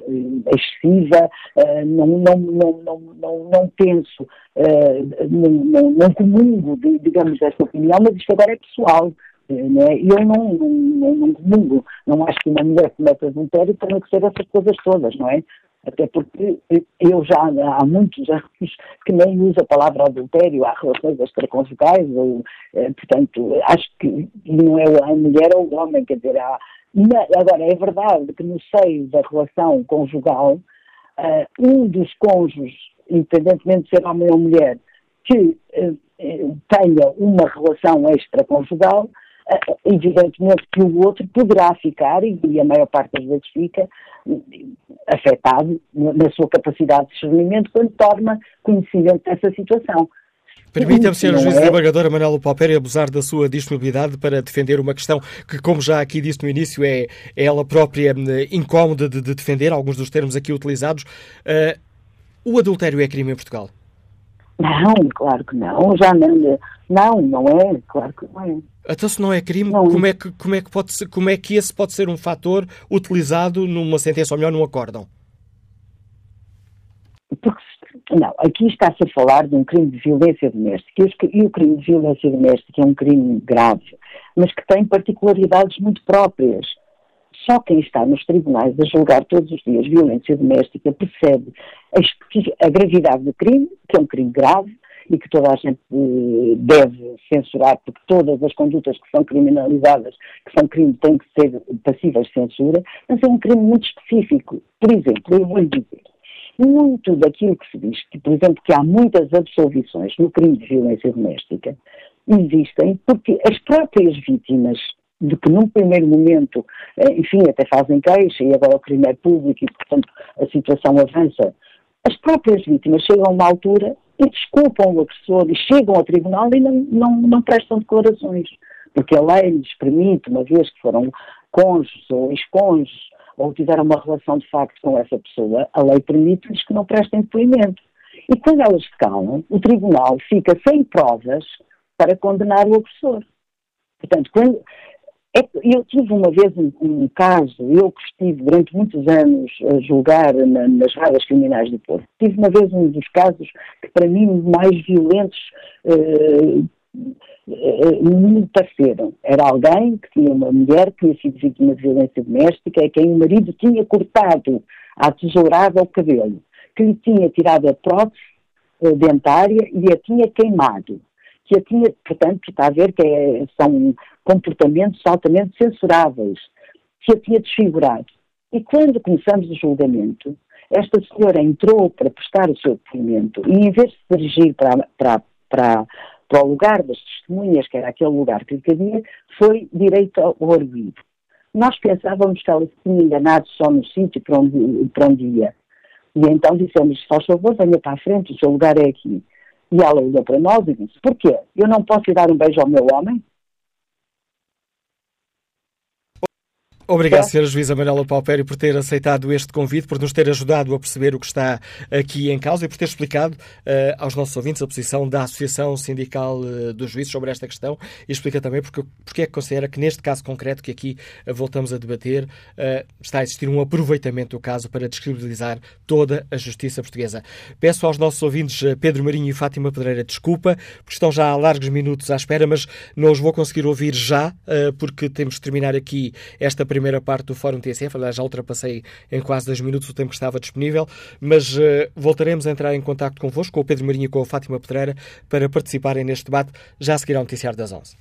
excessiva, eh, não, não, não, não, não, penso, eh, não, não, não comungo, digamos, esta opinião, mas isto agora é pessoal. Né? E eu não, não, não comungo, não acho que uma mulher que cometa adultério tenha que ser essas coisas todas, não é? Até porque eu já há muitos anos que nem uso a palavra adultério, há relações extraconjugais, ou, eh, portanto, acho que não é a mulher ou o homem, quer dizer, há, agora é verdade que no seio da relação conjugal, uh, um dos cônjuges, independentemente de ser homem ou mulher, que uh, tenha uma relação extraconjugal, evidentemente que o outro poderá ficar, e a maior parte das vezes fica, afetado na sua capacidade de discernimento quando torna conhecimento dessa situação. Permita-me, Sr. Juiz é... Desembargadora Manuela Palperi, abusar da sua disponibilidade para defender uma questão que, como já aqui disse no início, é, é ela própria eh, incómoda de, de, defender, alguns dos termos aqui utilizados. Uh, o adultério é crime em Portugal? Não, claro que não. Já não, não, não é, claro que não é. Então, se não é crime, não. Como, é que, como, é que pode ser, como é que esse pode ser um fator utilizado numa sentença, ou melhor, num acórdão? Porque, não, aqui está-se a falar de um crime de violência doméstica. E o crime de violência doméstica é um crime grave, mas que tem particularidades muito próprias. Só quem está nos tribunais a julgar todos os dias violência doméstica percebe a, a gravidade do crime, que é um crime grave, e que toda a gente eh, deve censurar, porque todas as condutas que são criminalizadas, que são crimes, têm que ser passíveis de censura, mas é um crime muito específico. Por exemplo, eu vou lhe dizer, muito daquilo que se diz, que, por exemplo, que há muitas absolvições no crime de violência doméstica, existem porque as próprias vítimas de que num primeiro momento, eh, enfim, até fazem queixa e agora o crime é público e, portanto, a situação avança, as próprias vítimas chegam a uma altura e desculpam o agressor e chegam ao tribunal e não, não, não prestam declarações, porque a lei lhes permite, uma vez que foram cônjuges ou ex-cônjuges ou tiveram uma relação de facto com essa pessoa, a lei permite-lhes que não prestem depoimento. E quando elas calam, o tribunal fica sem provas para condenar o agressor. Portanto, quando, eu tive uma vez um, um, caso, eu que estive durante muitos anos a julgar na, nas vagas criminais do Porto, tive uma vez um dos casos que para mim mais violentos eh, me pareceram. Era alguém que tinha uma mulher que tinha sido vítima de violência doméstica e quem o marido tinha cortado à tesourada o cabelo, que lhe tinha tirado a prótese dentária e a tinha queimado que a tinha, portanto, está a ver que é, são comportamentos altamente censuráveis, que a tinha desfigurado. E quando começamos o julgamento, esta senhora entrou para prestar o seu depoimento e, em vez de se dirigir para, para, para, para o lugar das testemunhas, que era aquele lugar que lhe cabia, foi direito ao arguido. Nós pensávamos que ela se tinha enganado só no sítio para onde, para onde ia. E então dissemos, faz favor, venha para a frente, o seu lugar é aqui. E ela olhou para nós e disse: Porquê? Eu não posso ir dar um beijo ao meu homem? Obrigado, Sra. Juíza Manuela Paupério, por ter aceitado este convite, por nos ter ajudado a perceber o que está aqui em causa e por ter explicado uh, aos nossos ouvintes a posição da Associação Sindical uh, dos Juízes sobre esta questão e explica também porque, porque é que considera que neste caso concreto que aqui uh, voltamos a debater está a existir um aproveitamento do caso para descredibilizar toda a justiça portuguesa. Peço aos nossos ouvintes Pedro Marinho e Fátima Pedreira desculpa, porque estão já há largos minutos à espera, mas não os vou conseguir ouvir já, porque temos de terminar aqui esta primeira primeira parte do Fórum TSF. Aliás, já ultrapassei em quase dois minutos o tempo que estava disponível, mas uh, voltaremos a entrar em contato convosco, com o Pedro Marinho e com a Fátima Pedreira, para participarem neste debate já a seguir ao Noticiário das 11.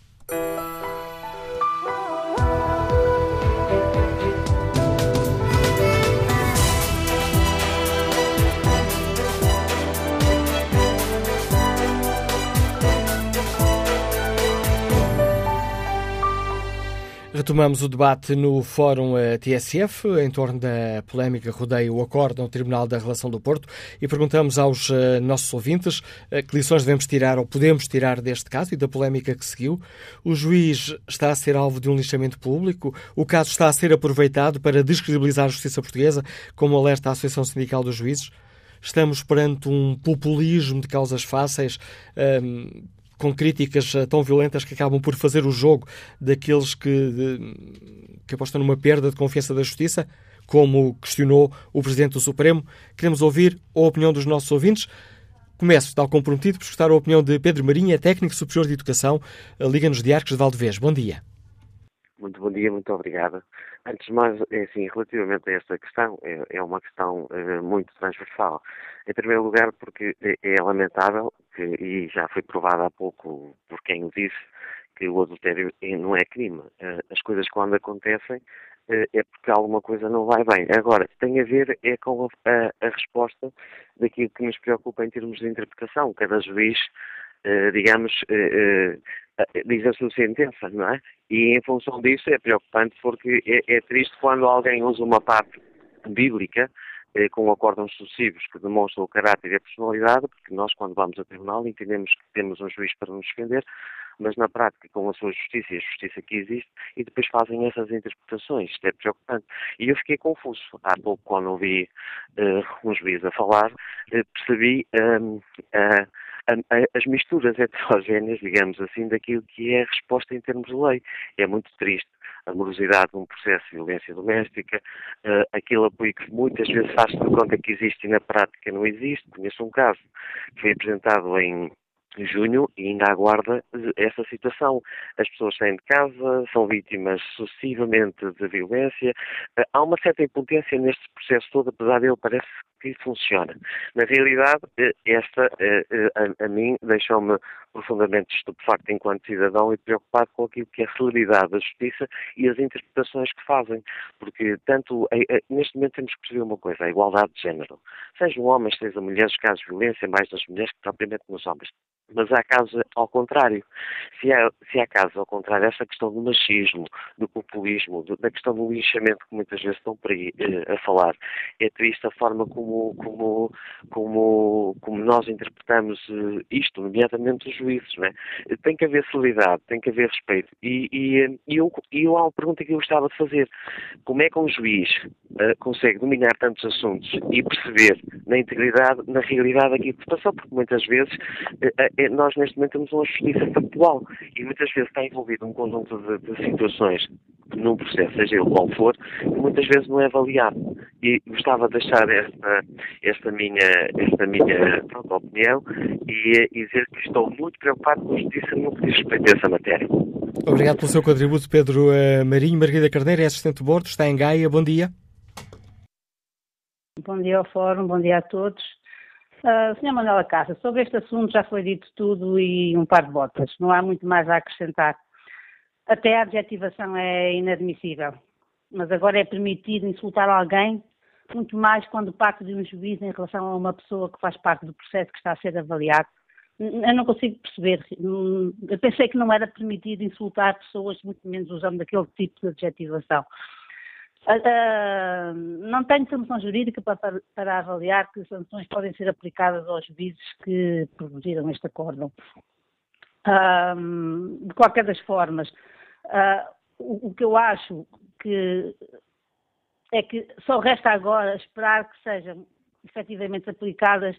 Retomamos o debate no Fórum eh, TSF em torno da polémica que rodeia o acordo no Tribunal da Relação do Porto e perguntamos aos uh, nossos ouvintes uh, que lições devemos tirar ou podemos tirar deste caso e da polémica que seguiu. O juiz está a ser alvo de um lixamento público, o caso está a ser aproveitado para descredibilizar a justiça portuguesa, como alerta a Associação Sindical dos Juízes. Estamos perante um populismo de causas fáceis. Um, com críticas eh, tão violentas que acabam por fazer o jogo daqueles que, que apostam numa perda de confiança da justiça, como questionou o Presidente do Supremo. Queremos ouvir a opinião dos nossos ouvintes. Começo, tal como prometido, por escutar a opinião de Pedro Marinha, técnico superior de Educação, Liga-nos de Arcos de Valdevez. Bom dia. Muito bom dia, muito obrigada. Antes de mais, é assim, relativamente a esta questão, é, é uma questão é, muito transversal. Em primeiro lugar, porque é, é lamentável, que, e já foi provado há pouco por quem o disse, que o adultério não é crime. Eh, as coisas quando acontecem eh, é porque alguma coisa não vai bem. Agora, tem a ver é com a, a resposta daquilo que nos preocupa em termos de interpretação. Cada juiz digamos, diz a sua sentença, não é? E em função disso é preocupante porque é, é triste quando alguém usa uma parte bíblica com acórdãos sucessivos que demonstram o caráter e a personalidade, porque nós, quando vamos a tribunal, entendemos que temos um juiz para nos defender, mas na prática, com a sua justiça e a justiça que existe, e depois fazem essas interpretações. Isto é preocupante. E eu fiquei confuso. Há pouco, quando ouvi uh, um juiz a falar, uh, percebi uh, as misturas heterogéneas, digamos assim, daquilo que é a resposta em termos de lei. É muito triste a morosidade de processo de violência doméstica, uh, aquele apoio que muitas vezes faz-se de conta que existe e na prática não existe. Conheço um caso que foi apresentado em junho e ainda aguarda essa situação. As pessoas saem de casa, são vítimas sucessivamente de violência. Eh, há uma certa impotência neste processo todo, apesar dele parece que funciona. Na realidade, eh, esta, eh, a, a mim, deixou-me profundamente estupefacto enquanto cidadão e preocupado com aquilo que é a celeridade da justiça e as interpretações que fazem. Porque, tanto, neste momento temos que perceber uma coisa, a igualdade de género. Seja um homem, seja mulher, os casos de violência, mais nas mulheres que propriamente nos homens. Mas há casos ao contrário. Se há, se há casos ao contrário, essa questão do machismo, do populismo, do, da questão do linchamento que muitas vezes estão por aí eh, a falar, é triste a forma como como, como, como, como nós interpretamos eh, isto, nomeadamente os juízes. É? Tem que haver celeridade, tem que haver respeito. E, e, e eu, eu há uma pergunta que eu gostava de fazer. Como é que um juiz uh, consegue dominar tantos assuntos e perceber na integridade, na realidade aquilo que se passou? Porque muitas vezes uh, uh, nós neste momento temos uma justiça factual e muitas vezes está envolvido um conjunto de, de situações num processo, seja ele qual for, muitas vezes não é avaliado. E gostava de deixar esta, esta minha, esta minha pronto, opinião e, e, dizer que estou muito preocupado com a justiça no que diz respeito a essa matéria. Obrigado pelo seu contributo, Pedro uh, Marinho. Margarida Carneiro é assistente de bordo, está em Gaia. Bom dia. Bom dia ao Fórum, bom dia a todos. Uh, Sra. Manuela Caixa, sobre este assunto já foi dito tudo e um par de botas. Não há muito mais a acrescentar. Até a adjetivação é inadmissível. Mas agora é permitido insultar alguém, muito mais quando parte de um juiz em relação a uma pessoa que faz parte do processo que está a ser avaliado. Eu não consigo perceber. Eu pensei que não era permitido insultar pessoas, muito menos usando aquele tipo de adjetivação. Uh, não tenho formação jurídica para, avaliar que sanções podem ser aplicadas aos juízes que produziram este acórdão. Uh, de qualquer das formas, Uh, o, o, que eu acho que é que só resta agora esperar que sejam efetivamente aplicadas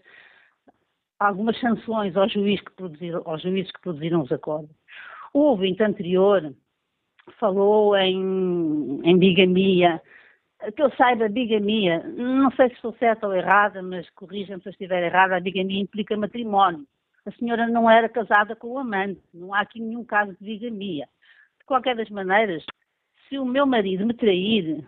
algumas sanções aos juízes que produziram, aos juízes que produziram os acordos. O ouvinte anterior falou em, em bigamia. Que eu saiba, bigamia, não sei se estou certa ou errada, mas corrijam-me se eu estiver errada, a bigamia implica matrimónio. A senhora não era casada com o amante, não há aqui nenhum caso de bigamia qualquer das maneiras, se o meu marido me trair,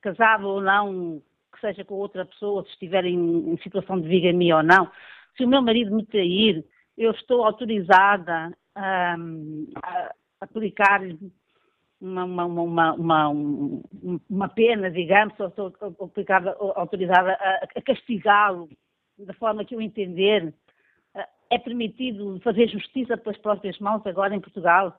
casado ou não, que seja com outra pessoa, se estiver em, em situação de bigamia ou não, se o meu marido me trair, eu estou autorizada a, a aplicar uma, uma, uma, uma, pena, digamos, ou estou autorizada a, a castigá-lo da forma que eu entender. É permitido fazer justiça pelas próprias mãos agora em Portugal?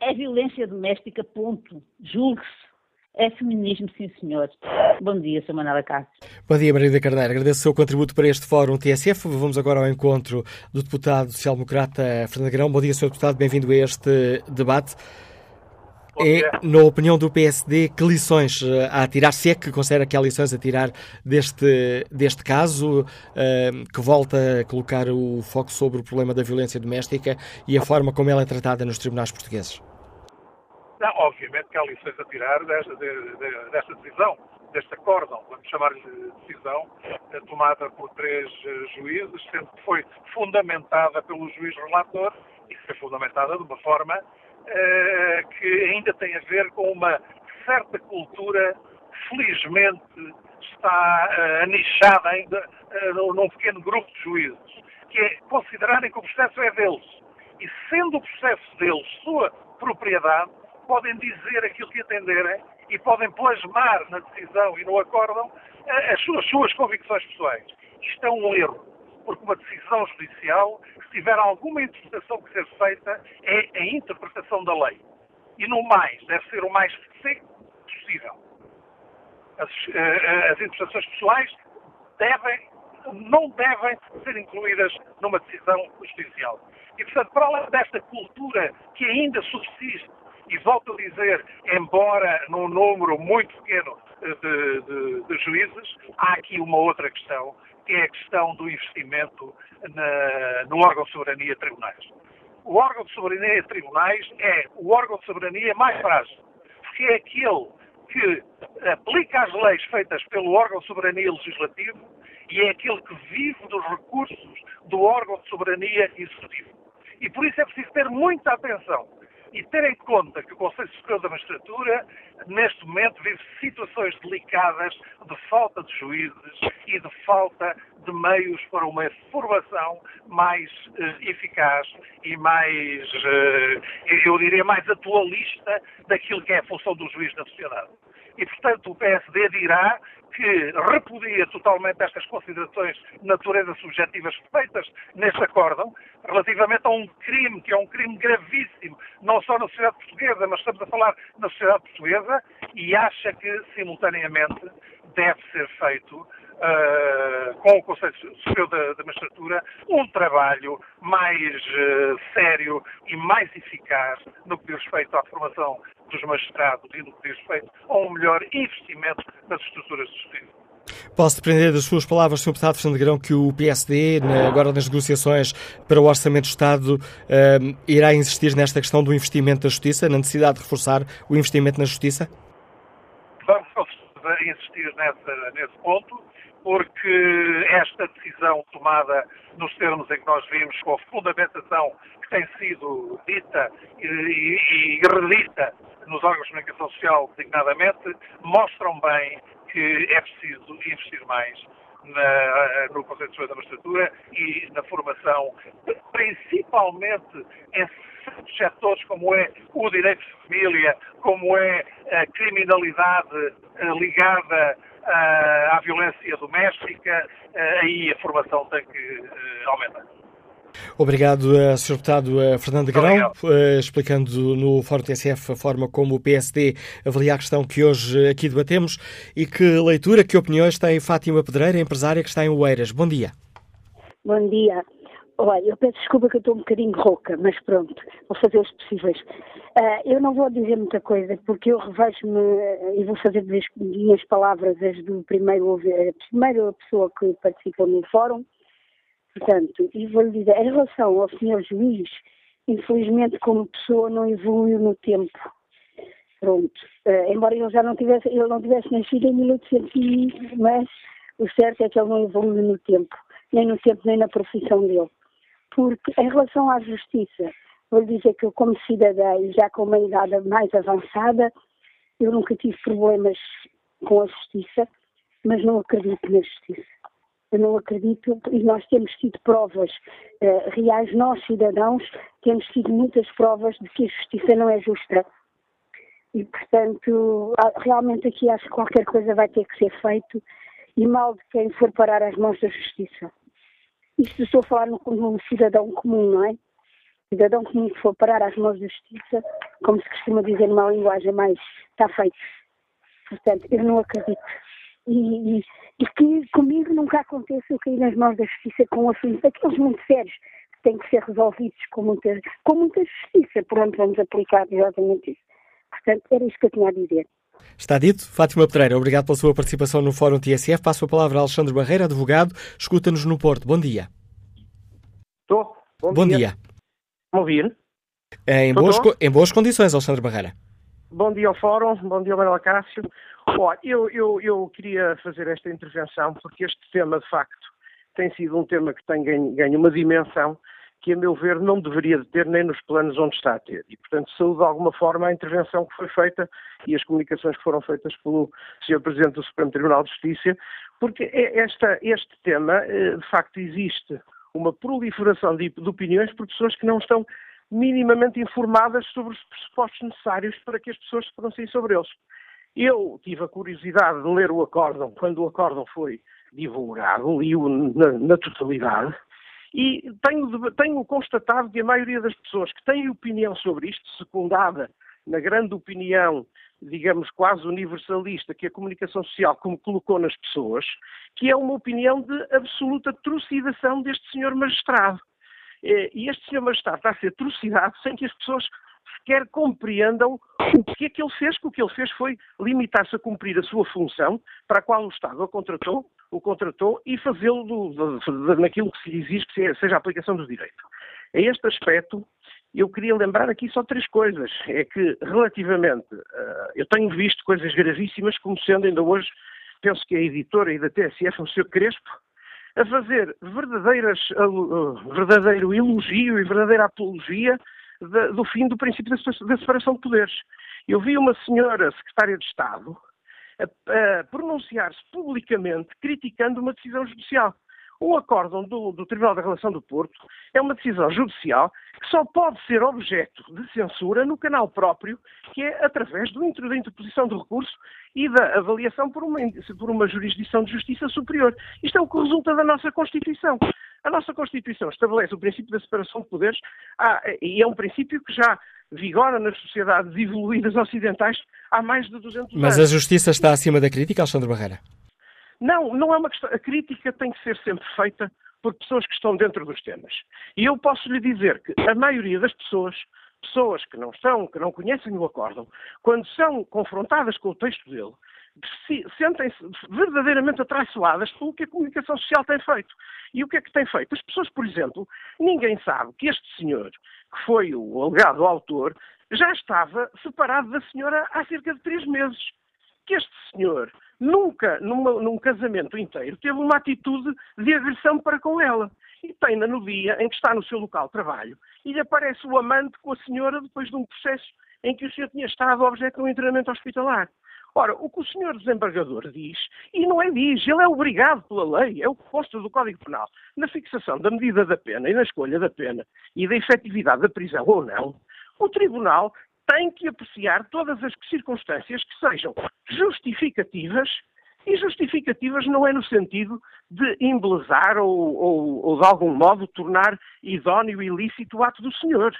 É violência doméstica, ponto. Julgue-se. É feminismo, sim, senhor. Bom dia, Sr. Manuela Castro. Bom dia, Maria da Carneiro. Agradeço o seu contributo para este Fórum TSF. Vamos agora ao encontro do deputado social-democrata Fernando Grão. Bom dia, Sr. Deputado. Bem-vindo a este debate. É, na opinião do PSD, que lições eh, a tirar, se é que considera que há lições a tirar deste, deste caso, uh, que volta a colocar o foco sobre o problema da violência doméstica e a forma como ela é tratada nos tribunais portugueses? Não, obviamente que há lições a tirar desta, de, de, desta decisão, deste acórdão, vamos chamar-lhe decisão, eh, tomada por três juízes, sendo que foi fundamentada pelo juiz relator e foi fundamentada de uma forma uh, que ainda tem a ver com uma certa cultura, felizmente está uh, ainda uh, num pequeno grupo de juízes, que é considerarem que o processo é deles. E sendo o processo deles sua propriedade, podem dizer aquilo que entenderem e podem plasmar na decisão e no acórdão as suas, as suas convicções pessoais. Isto é um erro porque uma decisão judicial, se tiver alguma interpretação que ser feita, é a interpretação da lei. E no mais, deve ser o mais seco possível. As, uh, as interpretações pessoais devem, não devem ser incluídas numa decisão judicial. E, portanto, para além desta cultura que ainda subsiste, e volto a dizer, embora num número muito pequeno eh, de, de, de juízes, há aqui uma outra questão que é a questão do investimento na, no órgão de soberania tribunais. O órgão de soberania tribunais é o órgão de soberania mais frágil, porque é aquele que aplica as leis feitas pelo órgão de soberania legislativo e é aquele que vive dos recursos do órgão de soberania executivo. E por isso é preciso ter muita atenção e ter em conta que o Conselho Superior da Magistratura, neste momento, vive situações delicadas de falta de juízes e de falta de meios para uma formação mais eh, eficaz e mais, eh, eu diria, mais atualista daquilo que é a função do juiz na sociedade. E, portanto, o PSD dirá que repudia totalmente estas considerações de natureza subjetivas feitas neste acórdão, relativamente a um crime que é um crime gravíssimo, não só na sociedade portuguesa, mas estamos a falar na sociedade portuguesa, e acha que, simultaneamente, deve ser feito Uh, com o Conselho Superior da, da Magistratura, um trabalho mais uh, sério e mais eficaz no que diz respeito à formação dos magistrados e no que diz respeito a um melhor investimento nas estruturas de justiça. Posso depender das suas palavras, Sr. Deputado Fernando Grão, que o PSD, agora nas negociações para o Orçamento do Estado, uh, irá insistir nesta questão do investimento da Justiça, na necessidade de reforçar o investimento na Justiça? Vamos insistir nessa, nesse ponto porque esta decisão tomada nos termos em que nós vimos, com a fundamentação que tem sido dita e, e, e redita nos órgãos de comunicação social, designadamente, mostram bem que é preciso investir mais na, no Conselho de Magistratura e na formação, principalmente em setores como é o direito de família, como é a criminalidade eh, ligada à violência doméstica, aí a formação tem que aumentar. Obrigado, Sr. Deputado Fernando Grão, explicando no Fórum TSF a forma como o PSD avalia a questão que hoje aqui debatemos e que leitura, que opiniões tem Fátima Pedreira, empresária que está em Oeiras. Bom dia. Bom dia. Olha, eu peço desculpa que eu estou um bocadinho rouca, mas pronto, vou fazer os possíveis. Uh, eu não vou dizer muita coisa, porque eu revejo-me e vou fazer das minhas palavras as do primeiro, a primeira pessoa que participou no fórum. Portanto, e vou-lhe dizer, em relação ao senhor juiz, infelizmente como pessoa não evoluiu no tempo. Pronto. Uh, embora ele já não tivesse, ele não tivesse nascido em 1800, mas o certo é que ele não evoluiu no tempo, nem no tempo nem na profissão dele porque em relação à justiça, vou dizer que eu como cidadã e já com uma idade mais avançada, eu nunca tive problemas com a justiça, mas não acredito na justiça. Eu não acredito, e nós temos tido provas uh, reais, nós cidadãos, temos tido muitas provas de que a justiça não é justa. E, portanto, realmente aqui acho que qualquer coisa vai ter que ser feito e mal de quem for parar as mãos da justiça. Isto estou a falar num cidadão comum, não é? Cidadão comum que for parar às mãos da justiça, como se costuma dizer numa linguagem mais, está feito. Portanto, eu não acredito. E, e, e, que comigo nunca aconteça eu cair nas mãos da justiça com assuntos daqueles muito sérios que têm que ser resolvidos com muita, com muita justiça, por onde vamos aplicar exatamente isso. Portanto, era isso que eu tinha a dizer. Está dito. Fátima Pedreira, obrigado pela sua participação no Fórum TSF. Passo a palavra a Alexandre Barreira, advogado. Escuta-nos no Porto. Bom dia. Estou. Bom, Bom dia. dia. ouvir? É, em, boas, em boas condições, Alexandre Barreira. Bom dia ao Fórum. Bom dia ao Manuel Cássio. Eu, eu, eu queria fazer esta intervenção porque este tema, de facto, tem sido um tema que tem ganho, ganho uma dimensão que, a meu ver, não deveria de ter nem nos planos onde está a ter. E, portanto, saúde de alguma forma a intervenção que foi feita e as comunicações que foram feitas pelo Sr. Presidente do Supremo Tribunal de Justiça, porque é esta, este tema, eh, de facto, existe uma proliferação de, de opiniões por pessoas que não estão minimamente informadas sobre os pressupostos necessários para que as pessoas se pronunciem sobre eles. Eu tive a curiosidade de ler o acórdão quando o acórdão foi divulgado, li-o na, na totalidade, e tenho, tenho constatado que a maioria das pessoas que têm opinião sobre isto, secundada na grande opinião, digamos, quase universalista que a comunicação social como colocou nas pessoas, que é uma opinião de absoluta trucidação deste senhor magistrado. E este senhor magistrado está a ser trucidado sem que as pessoas sequer compreendam o que é que ele fez, que o que ele fez foi limitar-se a cumprir a sua função para a qual o Estado o contratou, o contratou e fazê-lo naquilo que se exige que seja a aplicação dos direitos. A este aspecto, eu queria lembrar aqui só três coisas. É que, relativamente, uh, eu tenho visto coisas gravíssimas, como sendo ainda hoje, penso que a editora e da TSF, o Sr. Crespo, a fazer verdadeiras, uh, verdadeiro elogio e verdadeira apologia de, do fim do princípio da separação de poderes. Eu vi uma senhora secretária de Estado a, a pronunciar-se publicamente criticando uma decisão judicial. O acórdão do, do, Tribunal da Relação do Porto é uma decisão judicial que só pode ser objeto de censura no canal próprio, que é através do, da interposição do recurso e da avaliação por uma, por uma jurisdição de justiça superior. Isto é o que resulta da nossa Constituição. A nossa Constituição estabelece o princípio da separação de poderes há, e é um princípio que já vigora nas sociedades evoluídas ocidentais há mais de 200 anos. Mas a justiça está acima da crítica, Alexandre Barreira? Não, não é uma questão. A crítica tem que ser sempre feita por pessoas que estão dentro dos temas. E eu posso lhe dizer que a maioria das pessoas, pessoas que não estão, que não conhecem o acórdão, quando são confrontadas com o texto dele, sentem-se verdadeiramente atraiçoadas pelo que a comunicação social tem feito. E o que é que tem feito? As pessoas, por exemplo, ninguém sabe que este senhor, que foi o alegado autor, já estava separado da senhora há cerca de três meses. Que este senhor nunca, numa, num casamento inteiro, teve uma atitude de agressão para com ela. E tem-na no dia em que está no seu local de trabalho e lhe aparece o amante com a senhora depois de um processo em que o senhor tinha estado objeto de um internamento hospitalar. Ora, o que o senhor desembargador diz, e não é diz, ele é obrigado pela lei, é o consta do Código Penal, na fixação da medida da pena e na escolha da pena e da efetividade da prisão ou não, o Tribunal tem que apreciar todas as circunstâncias que sejam justificativas e justificativas não é no sentido de embelezar ou, ou, ou de algum modo tornar idóneo e ilícito o ato do senhor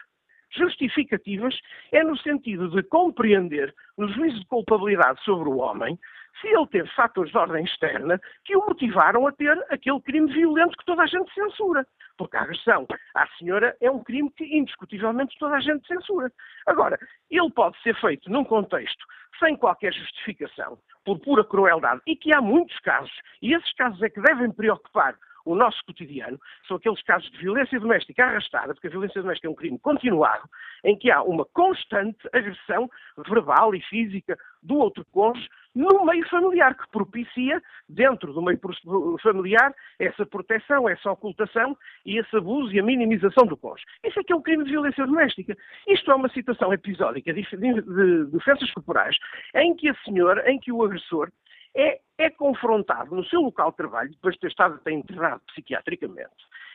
justificativas é no sentido de compreender, no juízo de culpabilidade sobre o homem, se ele teve fatores de ordem externa que o motivaram a ter aquele crime violento que toda a gente censura. Porque a agressão à senhora é um crime que indiscutivelmente toda a gente censura. Agora, ele pode ser feito num contexto sem qualquer justificação, por pura crueldade, e que há muitos casos, e esses casos é que devem preocupar o nosso cotidiano, são aqueles casos de violência doméstica arrastada, porque a violência doméstica é um crime continuado, em que há uma constante agressão verbal e física do outro cônjuge no meio familiar, que propicia, dentro do meio familiar, essa proteção, essa ocultação e esse abuso e a minimização do cônjuge. Isso é que é um crime de violência doméstica. Isto é uma situação episódica de, de, de, de corporais em que a senhora, em que o agressor é, é confrontado no seu local de trabalho, depois de ter estado até internado psiquiatricamente,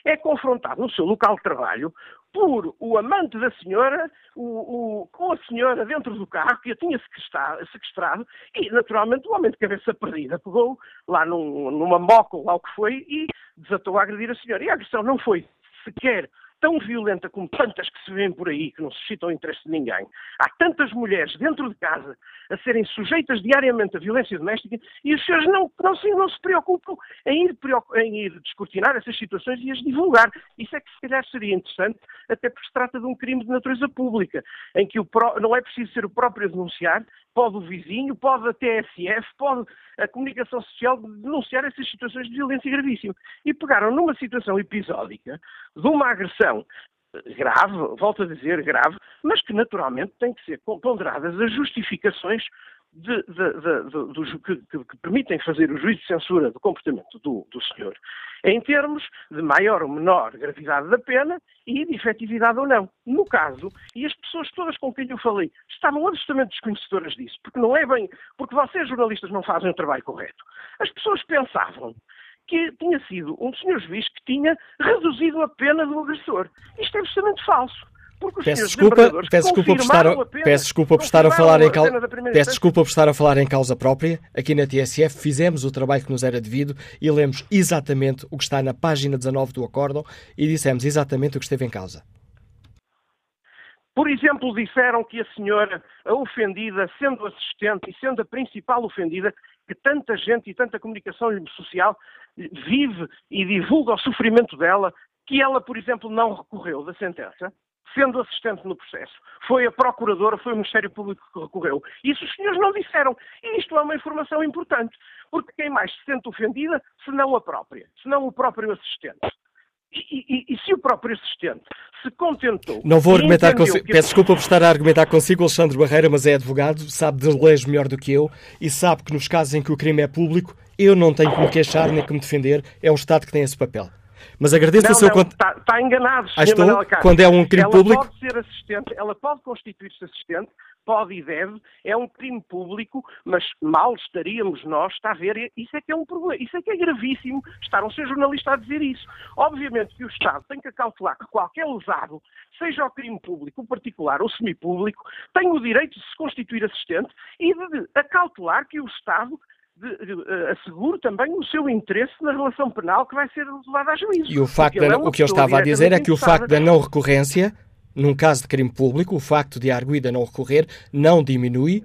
é confrontado no seu local de trabalho por o amante da senhora, o, o, com a senhora dentro do carro, que a tinha sequestrado, e naturalmente o homem de cabeça perdida pegou lá num, numa moca ou lá o que foi e desatou a agredir a senhora. E a agressão não foi sequer tão violenta como tantas que se vêem por aí, que não suscitam interesse de ninguém. Há tantas mulheres dentro de casa a serem sujeitas diariamente à violência doméstica e os senhores não, não, se, não se preocupam em ir, em ir descortinar essas situações e as divulgar. Isso é que se calhar seria interessante, até porque se trata de um crime de natureza pública, em que o, não é preciso ser o próprio a denunciar, pode o vizinho, pode a TSF, pode a comunicação social denunciar essas situações de violência gravíssima. E pegaram numa situação episódica de uma agressão grave, volto a dizer grave, mas que naturalmente tem que ser ponderadas as justificações de, de, de, que, que, permitem fazer o juízo de censura do comportamento do, do senhor, em termos de maior ou menor gravidade da pena e de efetividade ou não. No caso, e as pessoas todas com quem eu falei estavam absolutamente desconhecedoras disso, porque não é bem, porque vocês jornalistas não fazem o trabalho correto. As pessoas pensavam que tinha sido um senhor juiz que tinha reduzido a pena do agressor. Isto é absolutamente falso. Peço desculpa, peço desculpa por estar, a, peço desculpa por estar a falar em causa, peço desculpa por estar a falar em causa própria. Aqui na TSF fizemos o trabalho que nos era devido e lemos exatamente o que está na página 19 do acórdão e dissemos exatamente o que esteve em causa. Por exemplo, disseram que a senhora, a ofendida, sendo assistente e sendo a principal ofendida, que tanta gente e tanta comunicação social vive e divulga o sofrimento dela, que ela, por exemplo, não recorreu da sentença sendo assistente no processo. Foi a Procuradora, foi o Ministério Público que recorreu. Isso os senhores não disseram. E isto é uma informação importante, porque quem mais se sente ofendida, senão a própria, senão o próprio assistente. E, e, e, se o próprio assistente se contentou. Não vou argumentar consigo. Que... Peço desculpa por estar a argumentar consigo, Alexandre Barreira, mas é advogado, sabe de leis melhor do que eu e sabe que nos casos em que o crime é público, eu não tenho que me queixar nem que me defender, é o Estado que tem esse papel. Mas agradeço não, a sua conta. Está, está enganado, ah, estou? Quando é um crime ela público. Ela pode ser assistente, ela pode constituir-se assistente, pode e deve, é um crime público, mas mal estaríamos nós, está a ver, isso é que é um problema, isso é que é gravíssimo estar um ser jornalista a dizer isso. Obviamente que o Estado tem que acautelar que qualquer usado, seja o crime público, o particular ou semipúblico, tem o direito de se constituir assistente e de acautelar que o Estado de, de, uh, assegure também o seu interesse na relação penal que vai ser levada a juízo. E o, facto da, é o que eu estava a dizer é que o facto da não recorrência, num caso de crime público, o facto de a arguida não recorrer não diminui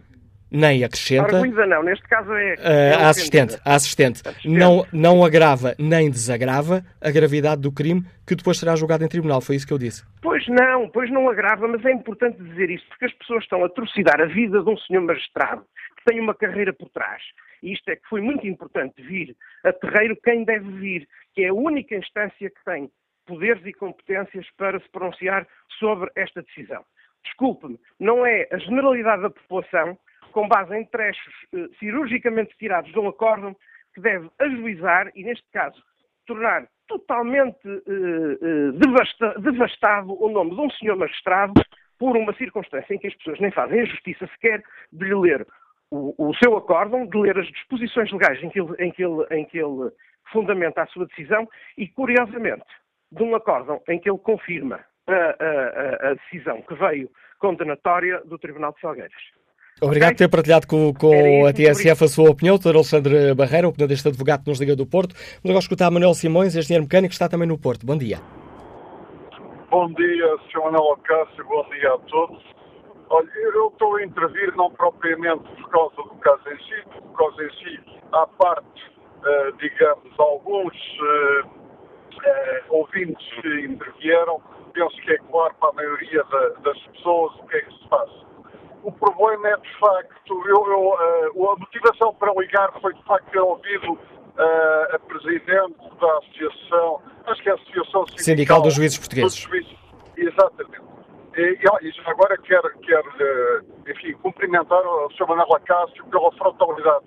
nem acrescenta. Arguida não, neste caso é. é a assistente, a assistente, assistente. Não, não agrava nem desagrava a gravidade do crime que depois será julgado em tribunal. Foi isso que eu disse. Pois não, pois não agrava, mas é importante dizer isto, porque as pessoas estão a atrocidar a vida de um senhor magistrado que tem uma carreira por trás. E isto é que foi muito importante vir a terreiro quem deve vir, que é a única instância que tem poderes e competências para se pronunciar sobre esta decisão. Desculpe-me, não é a generalidade da população, com base em trechos eh, cirurgicamente tirados de um acórdão, que deve ajuizar e, neste caso, tornar totalmente eh, eh, devasta devastado o nome de um senhor magistrado por uma circunstância em que as pessoas nem fazem a justiça sequer de lhe ler o, o seu acórdão, de ler as disposições legais em que, ele, em, que ele, em que ele fundamenta a sua decisão e, curiosamente, de um acórdão em que ele confirma a, a, a decisão que veio condenatória do Tribunal de Salgueiras. Obrigado okay? por ter partilhado com, com a TSF a sua opinião, Dr. Alexandre Barreira, opinião deste advogado que nos liga do Porto. Vamos agora escutar Manuel Simões, engenheiro mecânico, que está também no Porto. Bom dia. Bom dia, Sr. Manuel Acácio, bom dia a todos. Olha, eu estou a intervir não propriamente por causa do caso em si, por causa em si, à parte, uh, digamos, alguns uh, ouvintes que intervieram, penso que é claro para a maioria da, das pessoas o que é que se passa. O problema é, de facto, eu, eu, a motivação para ligar foi, de facto, ter ouvido a Presidente da Associação, acho que é a Associação Sindical, Sindical dos Juízes Portugueses. Dos juízes, exatamente e, e agora quero, quero enfim, cumprimentar o Sr. Manuel Acácio pela frontalidade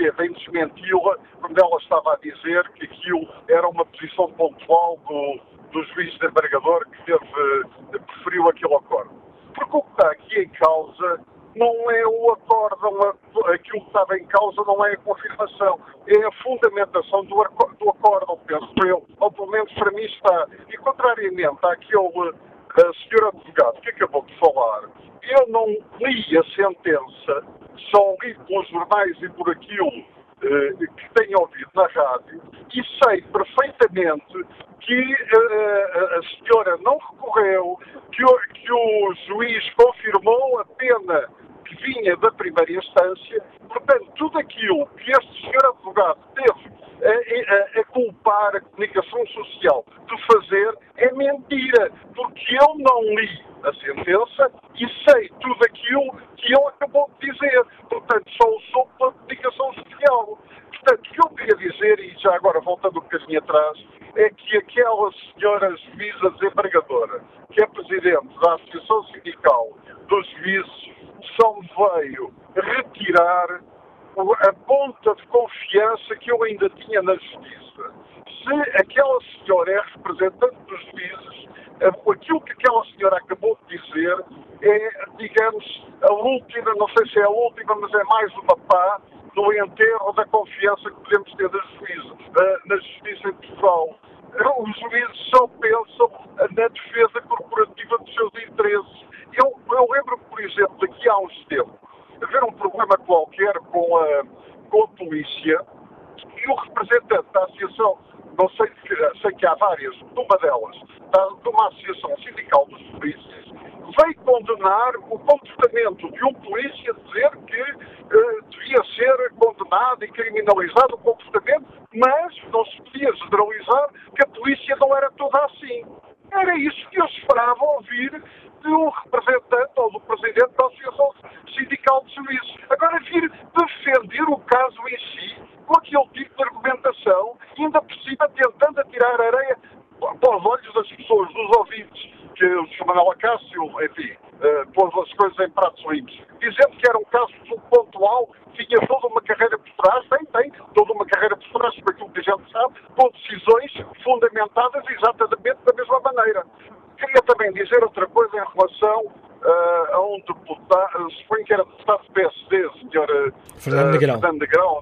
teve em desmenti-la, quando ela estava a dizer que aquilo era uma posição pontual do, do juiz desembargador que teve, preferiu aquele acordo. Porque o que está aqui em causa não é o acordo, aquilo que estava em causa não é a confirmação, é a fundamentação do, do acordo, penso eu, ou pelo menos para mim está. E contrariamente àquele a senhora advogado que acabou de falar, eu não li a sentença, só li pelos jornais e por aquilo eh, que tenho ouvido na rádio e sei perfeitamente que eh, a senhora não recorreu, que o, que o juiz confirmou a pena que vinha da primeira instância. Portanto, tudo aquilo que este senhor advogado teve a, a, a, culpar a comunicação social de fazer é mentira, porque eu não li a sentença e sei tudo aquilo que ele acabou de dizer. Portanto, só usou pela comunicação social. Portanto, o que eu queria dizer, e já agora voltando um bocadinho atrás, é que aquela senhora juíza desembargadora, que é presidente da Associação Sindical dos Juízes, só me veio retirar a ponta de confiança que eu ainda tinha na justiça. Se aquela senhora é representante dos juízes, aquilo que aquela senhora acabou de dizer é, digamos, a última, não sei se é a última, mas é mais uma pá no enterro da confiança que podemos ter das juízes, na justiça em Portugal. Os juízes só pensam na defesa corporativa dos seus interesses. Eu, eu lembro, por exemplo, daqui há uns tempos, haver um problema qualquer com a, com a polícia e o representante da associação, não sei, sei que há várias, uma delas, da, de uma associação sindical dos polícias, veio condenar o comportamento de um polícia, dizer que eh, devia ser condenado e criminalizado o comportamento, mas não se podia generalizar que a polícia não era toda assim. Era isso que eu esperava ouvir de um representante ou do presidente da Associação Sindical de Serviços. Agora, vir defender o caso em si, com aquele tipo de argumentação, ainda por cima tentando atirar areia para os olhos das pessoas, dos ouvintes, que o Sr. Manuel Acácio, enfim, uh, pôs as coisas em pratos limpos, dizendo que era um caso pontual, tinha toda uma carreira por trás, tem, tem, toda uma carreira por trás, por aquilo que a gente sabe, com decisões fundamentadas exatamente da mesma maneira. Queria também dizer outra coisa em relação uh, a um deputado, suponho que era deputado do PSD, Sr. Fernando Negrão. Fernando Negrão,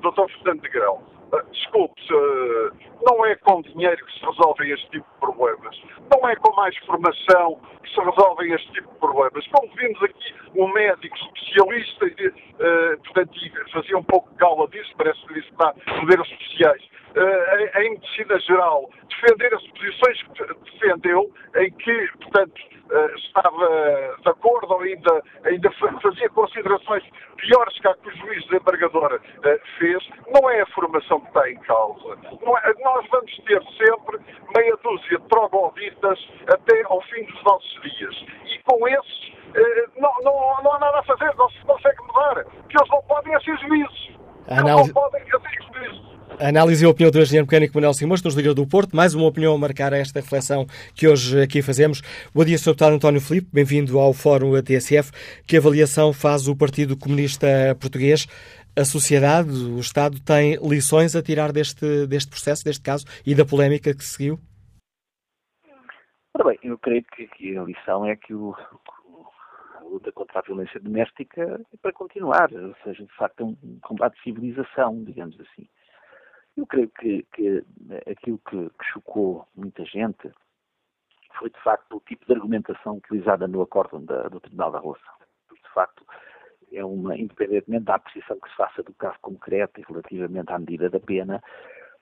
doutor Fernando Negrão. Uh, desculpe, uh, não é com dinheiro que se resolvem este tipo de problemas. Não é com mais formação que se resolvem este tipo de problemas. Como vimos aqui um médico especialista, uh, portanto, fazia um pouco de gala disso, parece que disse que poderes especiais uh, em medicina geral, defender as posições que defendeu, em que, portanto, uh, estava de acordo ou ainda, ainda fazia considerações piores que a que o juiz desembargador uh, fez, não é a formação que está em causa. É, nós vamos ter sempre meia dúzia de trogloditas até ao fim dos nossos dias. E com esses não, não, não há nada a fazer, não se consegue mudar, que eles não podem ser juízes. Análise... Não podem ser juízes. Análise e opinião do engenheiro mecânico Manuel Simões, nos Liga do Porto. Mais uma opinião a marcar esta reflexão que hoje aqui fazemos. Bom dia, Sr. Deputado António Filipe. Bem-vindo ao Fórum ATSF. Que avaliação faz o Partido Comunista Português? A sociedade, o Estado, tem lições a tirar deste, deste processo, deste caso e da polémica que seguiu? Ora bem, eu creio que, que a lição é que o, a luta contra a violência doméstica é para continuar, ou seja, de facto é um combate de civilização, digamos assim. Eu creio que, que aquilo que, que, chocou muita gente foi, de facto, o tipo de argumentação utilizada no acórdão da, do Tribunal da Relação. Porque, de facto, é uma, independentemente da apreciação que se faça do caso concreto e relativamente à medida da pena,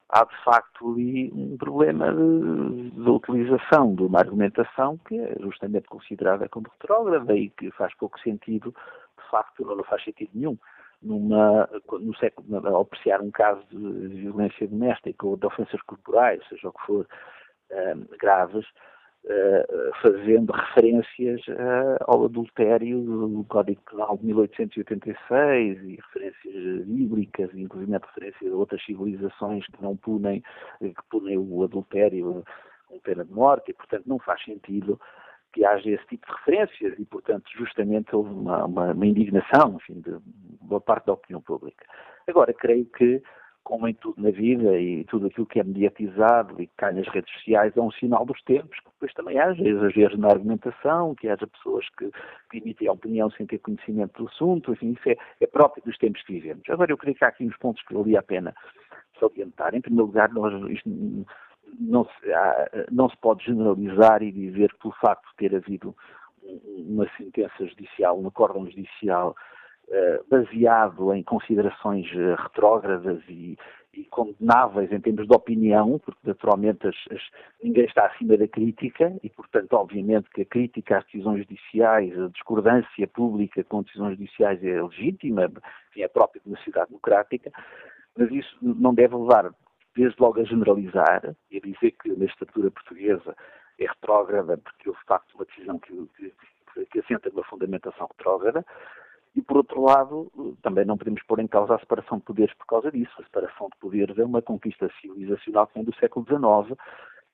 há, de facto, ali um problema da utilização de uma argumentação que é justamente considerada como retrógrada e que faz pouco sentido, de facto, não faz sentido nenhum numa, no século, ao apreciar um caso de violência doméstica ou de ofensas corporais, seja o que for, uh, graves, uh, fazendo referências uh, ao adultério do Código Penal de 1886 e referências bíblicas, inclusive referências a outras civilizações que não punem, que punem o adultério com pena de morte e, portanto, não faz sentido que haja esse tipo de referências e, portanto, justamente houve uma, uma, uma indignação, enfim, de boa parte da opinião pública. Agora, creio que, como em tudo na vida e tudo aquilo que é mediatizado e que cai nas redes sociais, é um sinal dos tempos, que depois também haja exageros na argumentação, que haja pessoas que, que emitem a opinião sem ter conhecimento do assunto, enfim, isso é, é próprio dos tempos que vivemos. Agora, eu creio que há aqui uns pontos que valia a pena salientar. Em primeiro lugar, nós, isto, não se, não se pode generalizar e dizer que pelo facto de ter havido uma sentença judicial, um acórdão judicial uh, baseado em considerações uh, retrógradas e, e, condenáveis em termos de opinião, porque naturalmente as, as, ninguém está acima da crítica e, portanto, obviamente que a crítica às decisões judiciais, a discordância pública com decisões judiciais é legítima, enfim, é própria de uma sociedade democrática, mas isso não deve levar desde logo a generalizar e a dizer que a legislatura portuguesa é retrógrada porque houve de facto uma decisão que, que, que assenta numa fundamentação retrógrada, e por outro lado, também não podemos pôr em causa a separação de poderes por causa disso. A separação de poderes é uma conquista civilizacional que vem do século XIX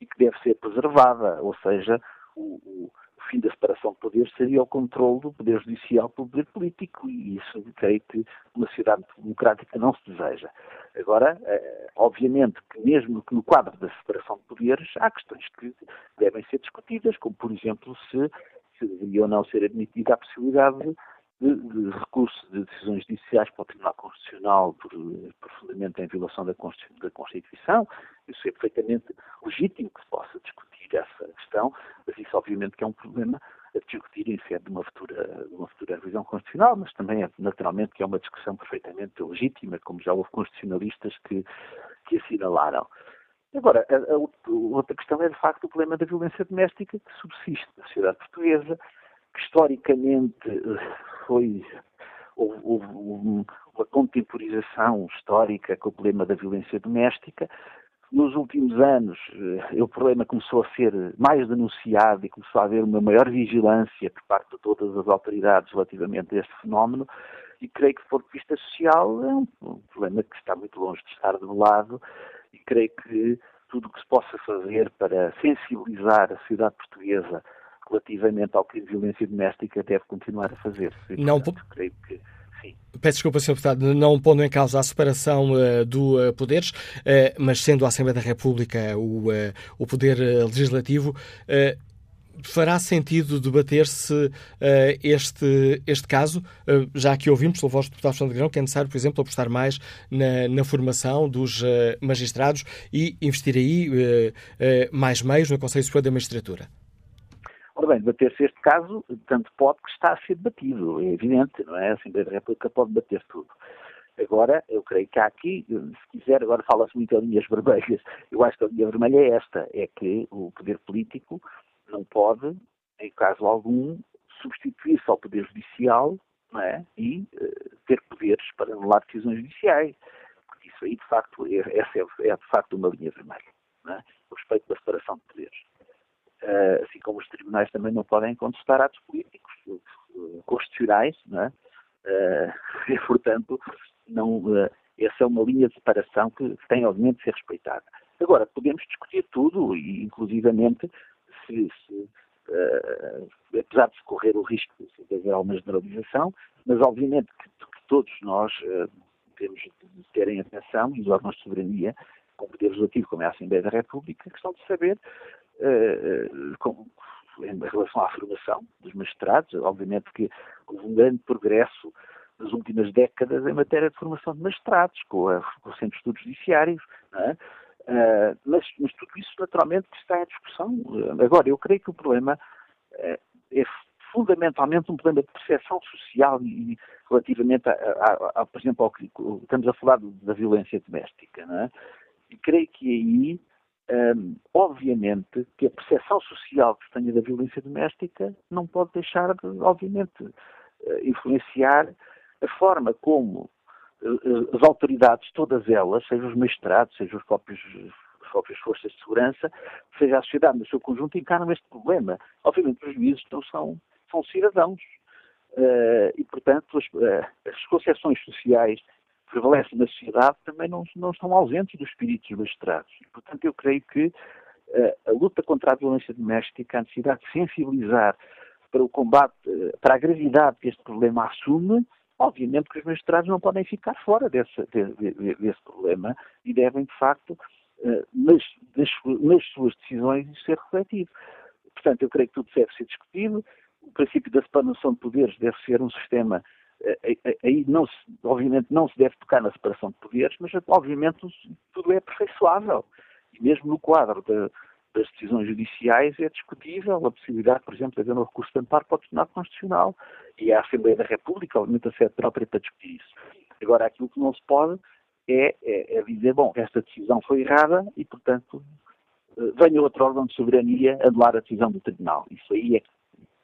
e que deve ser preservada, ou seja, o, o, o fim da separação de poderes seria o controle do poder judicial pelo poder político e isso creio que uma sociedade democrática não se deseja. Agora, eh, obviamente que mesmo que no quadro da separação de poderes há questões que devem ser discutidas, como por exemplo se, se deveria ou não ser admitida a possibilidade de, de recurso de decisões judiciais para o Tribunal Constitucional por, profundamente em violação da Constituição. Isso é perfeitamente legítimo que se possa discutir essa questão, mas isso obviamente que é um problema a discutir em sede de uma futura, uma futura revisão constitucional, mas também é naturalmente que é uma discussão perfeitamente legítima, como já houve constitucionalistas que, que assinalaram. Agora, a, a outra questão é de facto o problema da violência doméstica que subsiste na sociedade portuguesa, que historicamente eh, foi houve, houve uma contemporização histórica com o problema da violência doméstica. Nos últimos anos, eh, o problema começou a ser mais denunciado e começou a haver uma maior vigilância por parte de todas as autoridades relativamente a este fenómeno. E creio que, do ponto de vista social, é um, problema que está muito longe de estar debelado. E creio que tudo o que se possa fazer para sensibilizar a sociedade portuguesa relativamente ao crime de violência doméstica deve continuar a fazer. E, não, portanto, creio que Sim. Peço desculpa, Sr. Deputado, não pondo em causa a separação uh, do uh, poderes, uh, mas sendo a Assembleia da República o, o poder legislativo, fará sentido debater-se este, este caso, já que ouvimos pelo vosso deputado Alexandre Grão, que é necessário, por exemplo, apostar mais na, na formação dos magistrados e investir aí mais meios no Conselho Superior da Magistratura? Bem, debater-se este caso, tanto pode que está a ser debatido, é evidente, não é? A Assembleia da República pode debater tudo. Agora, eu creio que há aqui, se quiser, agora fala-se muito em linhas vermelhas, eu acho que a linha vermelha é esta, é que o poder político não pode, em caso algum, substituir-se ao poder judicial é? e uh, ter poderes para anular decisões judiciais. Porque isso aí, de facto, é, essa é, é de facto uma linha vermelha. É? O respeito da separação de poderes. Uh, assim como os tribunais também não podem contestar atos políticos uh, constitucionais, não é? e, portanto, não, essa é uma linha de separação que tem, obviamente, de ser respeitada. Agora, podemos discutir tudo, e inclusivamente se, se uh, apesar de correr o risco de haver alguma generalização, mas obviamente que, que todos nós uh, temos de ter em atenção, e os órgãos de soberania, com poder legislativo, como é a Assembleia da República, a questão de saber, uh, com, em relação à formação dos magistrados, obviamente que houve um grande progresso nas últimas décadas em matéria de formação de magistrados, com, a, com o Centro de Estudos Judiciários, é? Uh, mas, mas, tudo isso naturalmente está em discussão. Uh, agora, eu creio que o problema é fundamentalmente um problema de percepção social e relativamente, a, a, a, por exemplo, ao que estamos a falar da violência doméstica. É? E creio que aí, um, obviamente, que a percepção social que se tenha da violência doméstica não pode deixar de, obviamente, influenciar a forma como eh, as autoridades, todas elas, seja os magistrados, seja os próprios, as próprias forças de segurança, seja a sociedade no seu conjunto, encaram este problema. Obviamente, os juízes não são, são cidadãos. Uh, e, portanto, as, uh, as concepções sociais que prevalecem na sociedade também não, não estão ausentes dos espíritos dos magistrados. Portanto, eu creio que uh, a luta contra a violência doméstica, a necessidade de sensibilizar para o combate, para a gravidade que este problema assume, Obviamente que os magistrados não podem ficar fora desse, desse, problema e devem, de facto, eh, nas, nas, suas decisões, ser refletido. Portanto, eu creio que tudo deve ser discutido. O princípio da separação de poderes deve ser um sistema. Aí, não se, obviamente, não se deve tocar na separação de poderes, mas, obviamente, tudo é aperfeiçoável. E mesmo no quadro da, das decisões judiciais é discutível a possibilidade, por exemplo, de haver um recurso de amparo para o Tribunal Constitucional e a Assembleia da República, obviamente, a sede própria para discutir isso. Agora, aquilo que não se pode é, é, é dizer, bom, esta decisão foi errada e, portanto, eh, venha outro órgão de soberania anular a decisão do Tribunal. Isso aí é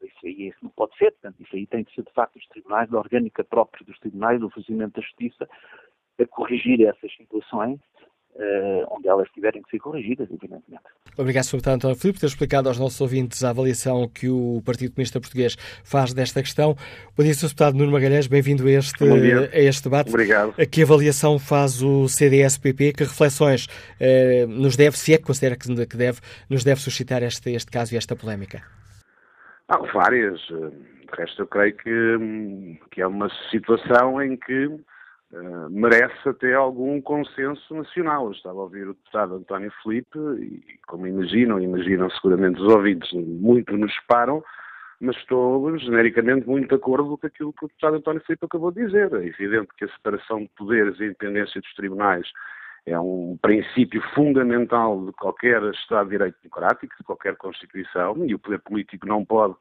isso aí não pode ser, portanto, isso aí tem de ser, de facto, os tribunais, a orgânica própria dos tribunais, o funcionamento da justiça, a corrigir essas situações uh, onde elas tiverem que ser corrigidas, evidentemente. Obrigado, Sr. António Filipe, por ter explicado aos nossos ouvintes a avaliação que o Partido Comunista Português faz desta questão. Bom dia, Sr. Deputado Nuno Magalhães, bem-vindo a este, a este debate. Obrigado. Que avaliação faz o CDS-PP? Que reflexões uh, nos deve, se é que considera que deve, nos deve suscitar este, este caso e esta polémica? Há várias. De resto, eu creio que, hum, que é uma situação em que Uh, merece até algum consenso nacional. Eu estava a ouvir o deputado António Felipe e, como imaginam, imaginam seguramente os ouvidos, muito nos param, mas estou genericamente muito de acordo com aquilo que o deputado António Felipe acabou de dizer. É evidente que a separação de poderes e a independência dos tribunais é um princípio fundamental de qualquer Estado de Direito Democrático, de qualquer Constituição, e o poder político não pode,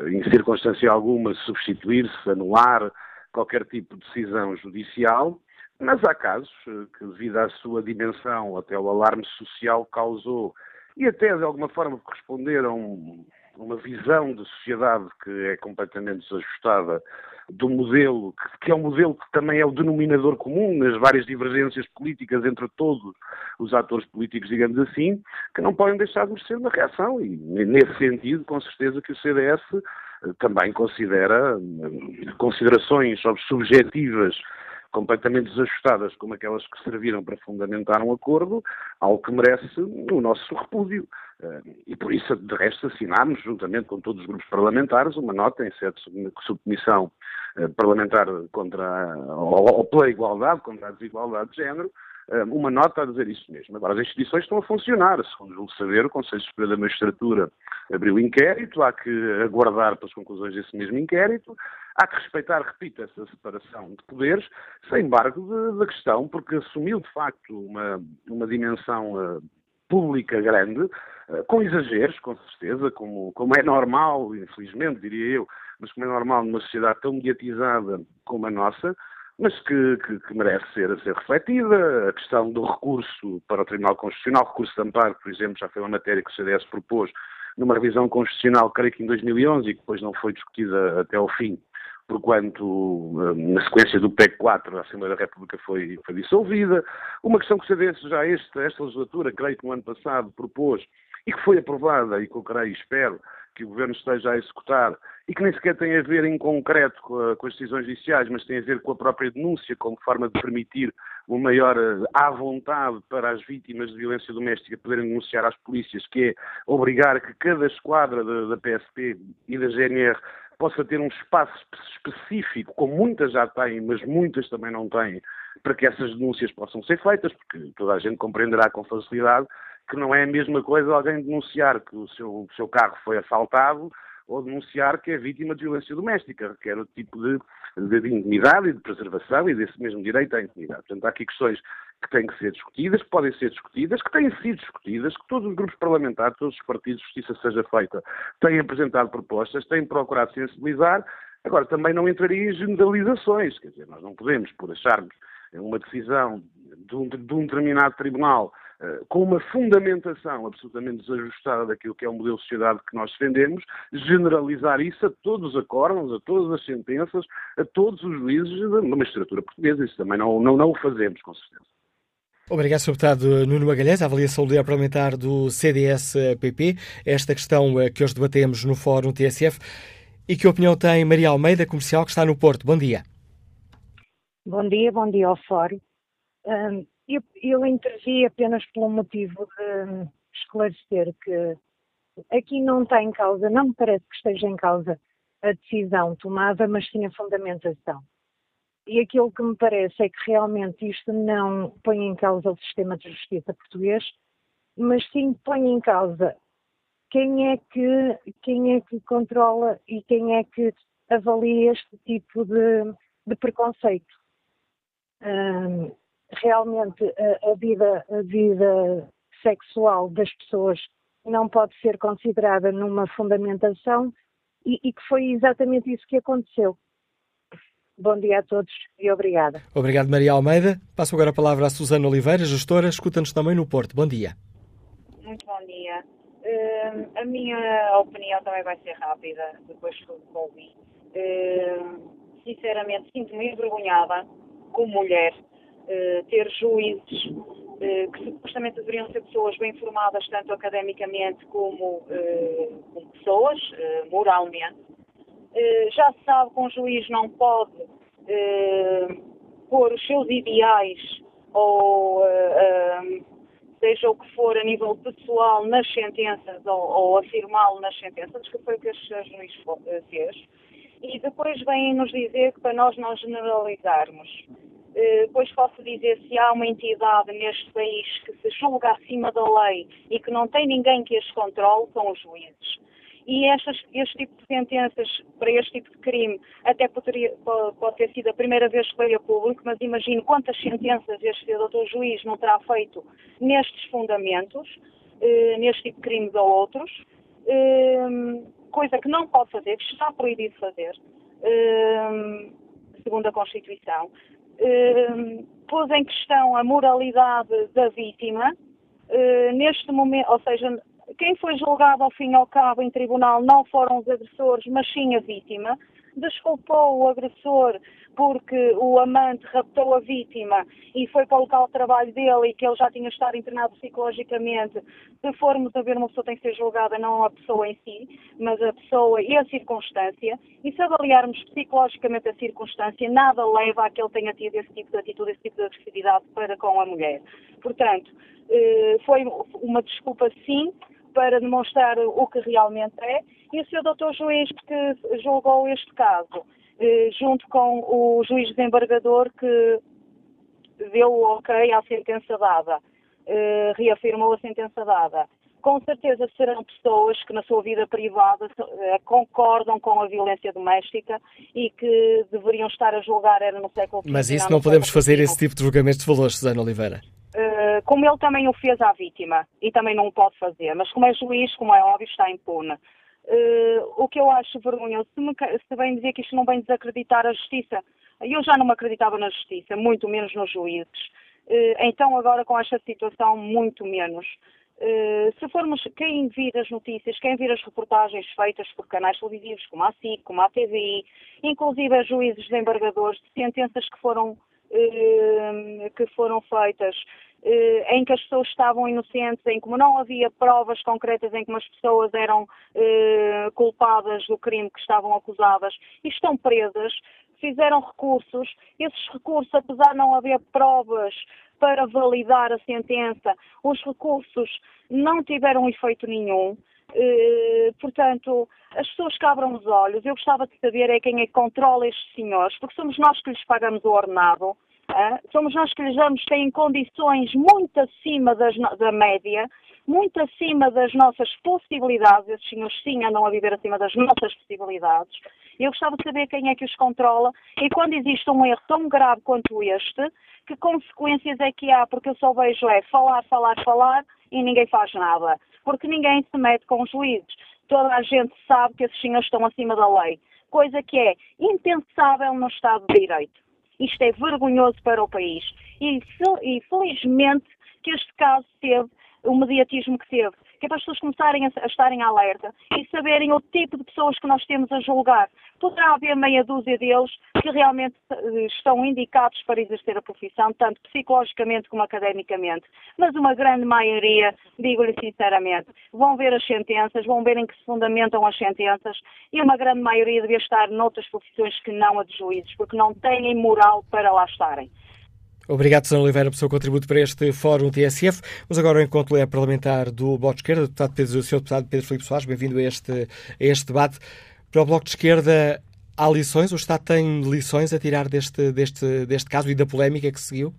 em circunstância alguma, substituir-se, anular, qualquer tipo de decisão judicial, mas há casos eh, que, devido à sua dimensão, até o alarme social causou, e até de alguma forma corresponderam uma visão de sociedade que é completamente desajustada do modelo, que, é um modelo que também é o denominador comum nas várias divergências políticas entre todos os atores políticos, digamos assim, que não podem deixar de merecer uma reação. E, nesse sentido, com certeza que o CDS também considera hum, considerações subjetivas completamente desajustadas como aquelas que serviram para fundamentar um acordo, algo que merece o nosso repúdio. Hum, e por isso, de resto, assinámos, juntamente com todos os grupos parlamentares, uma nota em sede de subcomissão hum, parlamentar contra, ou pela igualdade, contra a desigualdade de género, uma nota a dizer isso mesmo. Agora, as instituições estão a funcionar. Segundo julgo saber, o Conselho Superior da Magistratura abriu inquérito, há que aguardar pelas conclusões desse mesmo inquérito, há que respeitar, repito, essa separação de poderes, sem embargo da questão, porque assumiu de facto uma, uma dimensão uh, pública grande, uh, com exageros, com certeza, como, como é normal, infelizmente, diria eu, mas como é normal numa sociedade tão mediatizada como a nossa, mas que, que, que, merece ser, ser refletida. A questão do recurso para o Tribunal Constitucional, recurso de amparo, por exemplo, já foi uma matéria que o CDS propôs numa revisão constitucional, creio que em 2011, e que depois não foi discutida até ao fim, porquanto, eh, na sequência do PEC 4, a Assembleia da República foi, foi dissolvida. Uma questão que o CDS já esta, esta legislatura, creio que no ano passado, propôs e que foi aprovada, e que eu creio e espero que o Governo esteja a executar, e que nem sequer tem a ver em concreto com, a, com, as decisões judiciais, mas tem a ver com a própria denúncia, como forma de permitir uma maior eh, à vontade para as vítimas de violência doméstica poderem denunciar às polícias, que é obrigar que cada esquadra da, da PSP e da GNR possa ter um espaço específico, como muitas já têm, mas muitas também não têm, para que essas denúncias possam ser feitas, porque toda a gente compreenderá com facilidade que não é a mesma coisa alguém denunciar que o seu, seu carro foi assaltado ou denunciar que é vítima de violência doméstica. Requer outro tipo de, de, de intimidade e de preservação e desse mesmo direito à intimidade. Portanto, há aqui questões que têm que ser discutidas, que podem ser discutidas, que têm sido discutidas, que todos os grupos parlamentares, todos os partidos justiça seja feita, têm apresentado propostas, têm procurado sensibilizar. Agora, também não entraria em generalizações, quer dizer, nós não podemos, por acharmos uma decisão de um, de um determinado tribunal eh, com uma fundamentação absolutamente desajustada daquilo que é o modelo de sociedade que nós defendemos, generalizar isso a todos os acordos, a todas as sentenças, a todos os juízes da magistratura portuguesa. Isso também não, não, não o fazemos, com certeza. Obrigado, Sr. Deputado Nuno Magalhães. A avaliação do líder parlamentar do CDS-PP, esta questão eh, que hoje debatemos no Fórum TSF. E que opinião tem Maria Almeida, comercial, que está no Porto? Bom dia. Bom dia, bom dia ao Fórum. Eu, eu intervi apenas pelo motivo de esclarecer que aqui não está em causa, não me parece que esteja em causa a decisão tomada, mas sim a fundamentação. E aquilo que me parece é que realmente isto não põe em causa o sistema de justiça português, mas sim põe em causa quem é que, quem é que controla e quem é que avalia este tipo de, de preconceito. Um, realmente a, a, vida, a vida sexual das pessoas não pode ser considerada numa fundamentação e, e, que foi exatamente isso que aconteceu. Bom dia a todos e obrigada. Obrigado, Maria Almeida. Passo agora a palavra à Susana Oliveira, gestora, escuta-nos também no Porto. Bom dia. Muito bom dia. Uh, a minha opinião também vai ser rápida, depois que ouvi. Uh, sinceramente, sinto-me envergonhada como mulher eh, ter juízes uh, que supostamente deveriam ser pessoas bem formadas, tanto academicamente como, uh, como pessoas, moralmente. Já se sabe que um juiz não pode pôr os seus ideais ou seja o que for a nível pessoal nas sentenças ou, ou afirmá-lo nas sentenças, que foi o que este juiz fez. E depois vêm nos dizer que para nós não generalizarmos. Eh, pois posso dizer se há uma entidade neste país que se julga acima da lei e que não tem ninguém que as controle, são os juízes. E estas, este tipo de sentenças para este tipo de crime até poderia, pode ter sido a primeira vez que veio a público, mas imagino quantas sentenças este doutor juiz não terá feito nestes fundamentos, eh, neste tipo de crimes ou outros, eh, coisa que não pode fazer, que está proibido fazer, eh, segundo a Constituição uh, pôs em questão a moralidade da vítima. Uh, neste momento, ou seja, quem foi julgado ao fim e ao cabo em tribunal não foram os agressores, mas sim a vítima. Desculpou o agressor porque o amante raptou a vítima e foi para o local de trabalho dele e que ele já tinha estado internado psicologicamente. Se formos a ver, uma pessoa tem que ser julgada não a pessoa em si, mas a pessoa e a circunstância. E se avaliarmos psicologicamente a circunstância, nada leva a que ele tenha tido esse tipo de atitude, esse tipo de agressividade para com a mulher. Portanto, eh, foi uma desculpa sim, para demonstrar o que realmente é, e o seu doutor juiz que julgou este caso eh, junto com o juiz desembargador que deu o ok à sentença dada, eh, reafirmou a sentença dada. Com certeza serão pessoas que na sua vida privada eh, concordam com a violência doméstica e que deveriam estar a julgar era no século XX. Mas isso não podemos fazer esse tipo de julgamento de valores, Susana Oliveira. Como ele também o fez à vítima e também não o pode fazer, mas como é juiz, como é óbvio, está impune. Uh, o que eu acho vergonhoso, se, me, se vem dizer que isto não vem desacreditar a justiça, Eu já não me acreditava na justiça, muito menos nos juízes. Eh, então, agora com esta situação, muito menos. Eh, se formos, quem vir as notícias, quem vir as reportagens feitas por canais televisivos como a SIC, como a TVI, inclusive a juízes desembargadores, de sentenças que foram, eh, que foram feitas, em que as pessoas estavam inocentes, em que não havia provas concretas em que as pessoas eram culpadas do crime que estavam acusadas e estão presas, fizeram recursos. Esses recursos, apesar de não haver provas para validar a sentença, os recursos não tiveram efeito nenhum. Uh, portanto, as pessoas que abram os olhos. Eu gostava de saber é quem é que controla estes senhores, porque somos nós que lhes pagamos o ordenado, somos nós que lhes damos, têm condições muito acima das, da média, muito acima das nossas possibilidades. Esses senhores sim andam a viver acima das nossas possibilidades. Eu gostava de saber quem é que os controla e quando existe um erro tão grave quanto este, que consequências é que há? Porque eu só vejo é falar, falar, falar e ninguém faz nada. Porque ninguém se mete com os juízes. Toda a gente sabe que esses senhores estão acima da lei. Coisa que é impensável no Estado de Direito. Isto é vergonhoso para o país. E, felizmente que este caso teve o mediatismo que teve que é para as pessoas começarem a, a estarem alerta e saberem o tipo de pessoas que nós temos a julgar. Poderá haver meia dúzia deles que realmente eh, estão indicados para exercer a profissão, tanto psicologicamente como academicamente, mas uma grande maioria, digo-lhe sinceramente, vão ver as sentenças, vão ver em que se fundamentam as sentenças e uma grande maioria devia estar noutras profissões que não a de juízes, porque não têm moral para lá estarem. Obrigado, Sr. Oliveira, pelo seu contributo para este Fórum TSF. Mas agora o encontro é parlamentar do Bloco de Esquerda, deputado Pedro, o Sr. Deputado Pedro Filipe Soares, bem-vindo a este, a este debate. Para o Bloco de Esquerda, há lições? O Estado tem lições a tirar deste, deste, deste caso e da polémica que seguiu?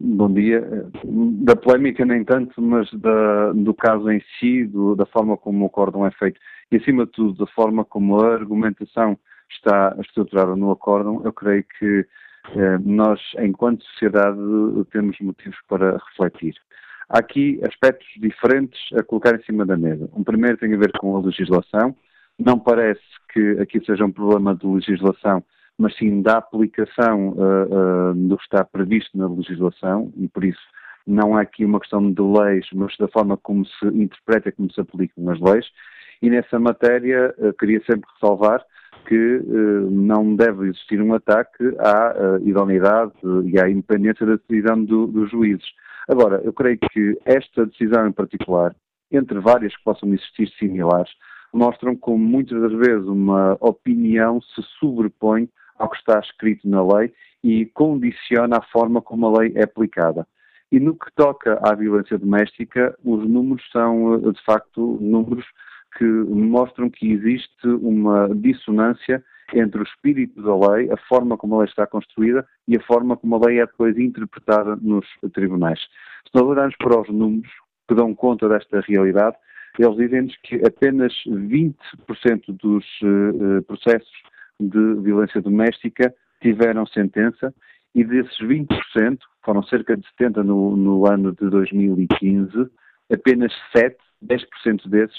Bom dia. Da polémica nem tanto, mas da, do caso em si, do, da forma como o acórdão é feito e, acima de tudo, da forma como a argumentação está estruturada no acórdão, eu creio que nós, enquanto sociedade, temos motivos para refletir. Há aqui aspectos diferentes a colocar em cima da mesa. Um primeiro tem a ver com a legislação. Não parece que aqui seja um problema de legislação, mas sim da aplicação uh, uh, do que está previsto na legislação e, por isso, não há aqui uma questão de leis, mas da forma como se interpreta, como se aplicam as leis. E nessa matéria, uh, queria sempre ressalvar que uh, não deve existir um ataque à uh, idoneidade e à independência da decisão do, dos juízes. Agora, eu creio que esta decisão em particular, entre várias que possam existir similares, mostram como muitas das vezes uma opinião se sobrepõe ao que está escrito na lei e condiciona a forma como a lei é aplicada. E no que toca à violência doméstica, os números são, eh, de facto, números que mostram que existe uma dissonância entre o espírito da lei, a forma como a lei está construída e a forma como a lei é depois interpretada nos tribunais. Se nós olharmos para os números que dão conta desta realidade, eles dizem-nos que apenas 20% dos uh, processos de violência doméstica tiveram sentença e desses 20%, foram cerca de 70 no, no ano de 2015, apenas 7, 10% desses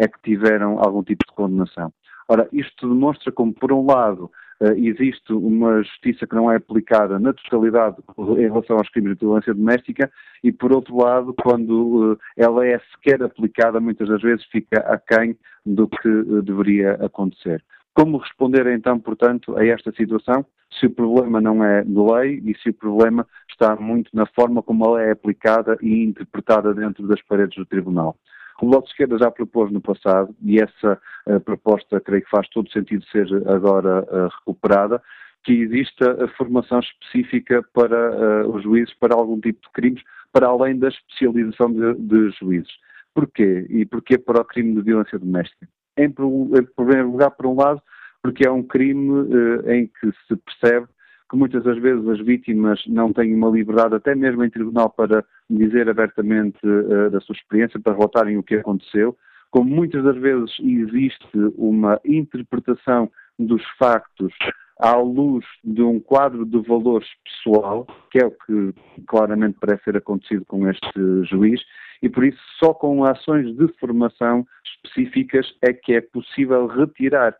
é que tiveram algum tipo de condenação. Ora, isto demonstra como, por um lado, eh, existe uma justiça que não é aplicada na totalidade em relação aos crimes de violência doméstica e, por outro lado, quando eh, ela é sequer aplicada, muitas das vezes fica aquém do que eh, deveria acontecer. Como responder então, portanto, a esta situação? Se o problema não é de lei e se o problema está muito na forma como ela é aplicada e interpretada dentro das paredes do Tribunal. O Bloco de Esquerda já propôs no passado, e essa uh, proposta creio que faz todo sentido ser agora uh, recuperada, que exista a formação específica para uh, os juízes para algum tipo de crimes, para além da especialização de, de juízes. Porquê? E porquê para o crime de violência doméstica? Em, em primeiro lugar, por um lado, porque é um crime em que se percebe que muitas das vezes as vítimas não têm uma liberdade, até mesmo em tribunal, para dizer abertamente uh, da sua experiência, para relatarem o que aconteceu, como muitas das vezes existe uma interpretação dos factos à luz de um quadro de valores pessoal, que é o que claramente parece ter acontecido com este juiz, e por isso só com ações de formação específicas é que é possível retirar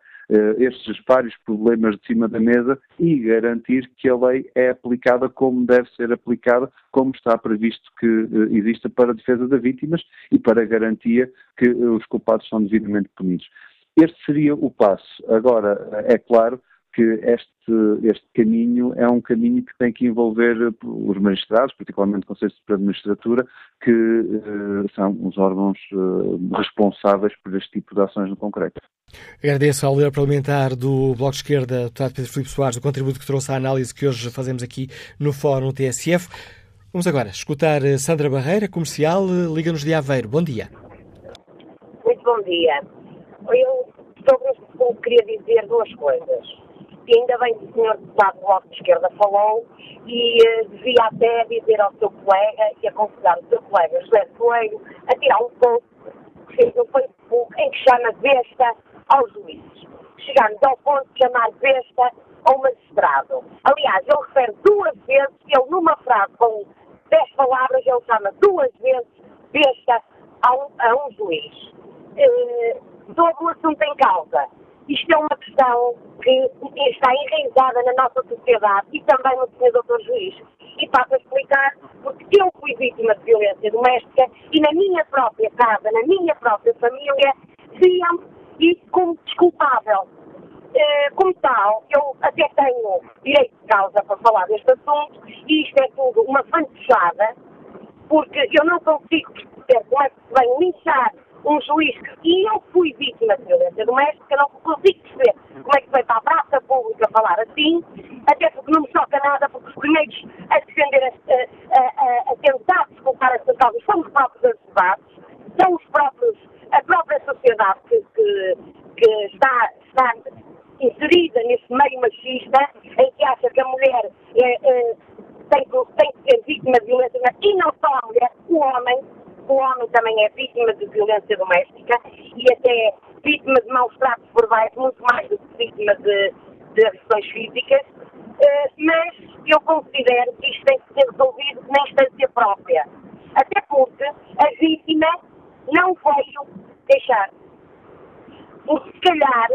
estes vários problemas de cima da mesa e garantir que a lei é aplicada como deve ser aplicada, como está previsto que exista para a defesa das vítimas e para a garantia que os culpados são devidamente punidos. Este seria o passo. Agora, é claro que este, este caminho é um caminho que tem que envolver os magistrados, particularmente o Conselho de Magistratura, que uh, são os órgãos uh, responsáveis por este tipo de ações no concreto. Agradeço ao líder parlamentar do Bloco de Esquerda, deputado Pedro Filipe Soares, o contributo que trouxe à análise que hoje fazemos aqui no Fórum TSF. Vamos agora escutar eh, Sandra Barreira, comercial, Liga-nos de Aveiro. Bom dia. Muito bom dia. Eu sobre o queria dizer duas coisas. E ainda bem que o senhor deputado do Bloco de Esquerda falou e uh, devia até dizer ao seu colega e aconselhar o seu colega José Coelho a tirar um post que fez no Facebook em que chama besta aos juízes. Chegamos ao ponto de chamar besta ao magistrado. Aliás, ele refere duas vezes, ele numa frase com dez palavras, ele chama duas vezes besta a um, a um juiz. Uh, sobre o assunto em causa. Isto é uma questão que está enraizada na nossa sociedade e também no Sr. Doutor Juiz. E passo a explicar porque eu fui vítima de violência doméstica e na minha própria casa, na minha própria família, viam isso como desculpável. Uh, como tal, eu até tenho direito de causa para falar deste assunto e isto é tudo uma fantochada, porque eu não consigo perceber como é que se vem um juiz que eu fui vítima de violência doméstica, não consigo perceber como é que vai para a praça pública falar assim, até porque não me choca nada, porque os primeiros a defender, a, a, a, a tentar desculpar esta causa são os próprios advogados, são os próprios, a própria sociedade que, que, que está, está inserida nesse meio machista, em que acha que a mulher é, é, tem, tem que ser vítima de violência, e não só a mulher, o homem o homem também é vítima de violência doméstica e até vítima de maus tratos verbais, muito mais do que vítima de, de agressões físicas, uh, mas eu considero que isto tem que ser resolvido na instância própria. Até porque a vítima não veio deixar. Porque se calhar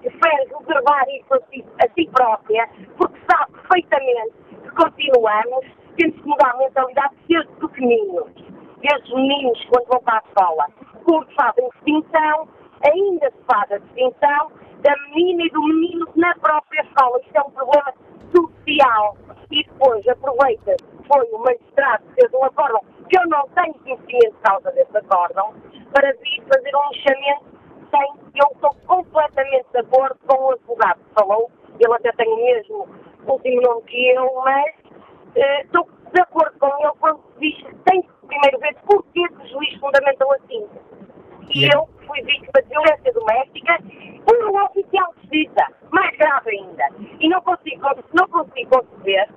prefere reservar isso a si, a si própria, porque sabe perfeitamente que continuamos tendo que mudar a mentalidade desde pequeninos desde meninos quando vão para a escola, porque fazem distinção, ainda se faz a distinção da menina e do menino na própria escola. Isto é um problema social. E depois aproveita, foi o magistrado que fez um acórdão, que eu não tenho conhecimento de causa desse acórdão, para vir fazer um lixamento sem, eu estou completamente de acordo com o advogado que falou, ele até tem o mesmo último nome que eu, mas uh, estou de acordo com ele quando diz que tem que primeiro ver porquê que o juiz fundamentou assim. E yeah. eu fui vítima de violência doméstica por um oficial de justiça, mais grave ainda. E não consigo, não consigo conceber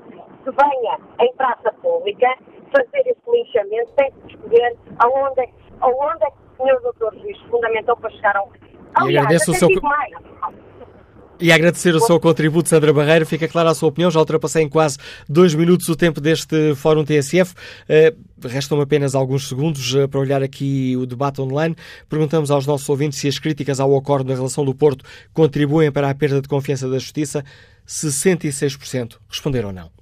que venha em praça pública fazer esse linchamento sem perceber aonde, aonde é que o senhor doutor juiz fundamentou para chegar ao... Aliás, agradeço o seu... Mais. E agradecer o seu contributo, Sandra Barreira. Fica clara a sua opinião. Já ultrapassei em quase dois minutos o tempo deste Fórum TSF. Uh, Restam-me apenas alguns segundos uh, para olhar aqui o debate online. Perguntamos aos nossos ouvintes se as críticas ao acordo na relação do Porto contribuem para a perda de confiança da Justiça. 66% responderam não.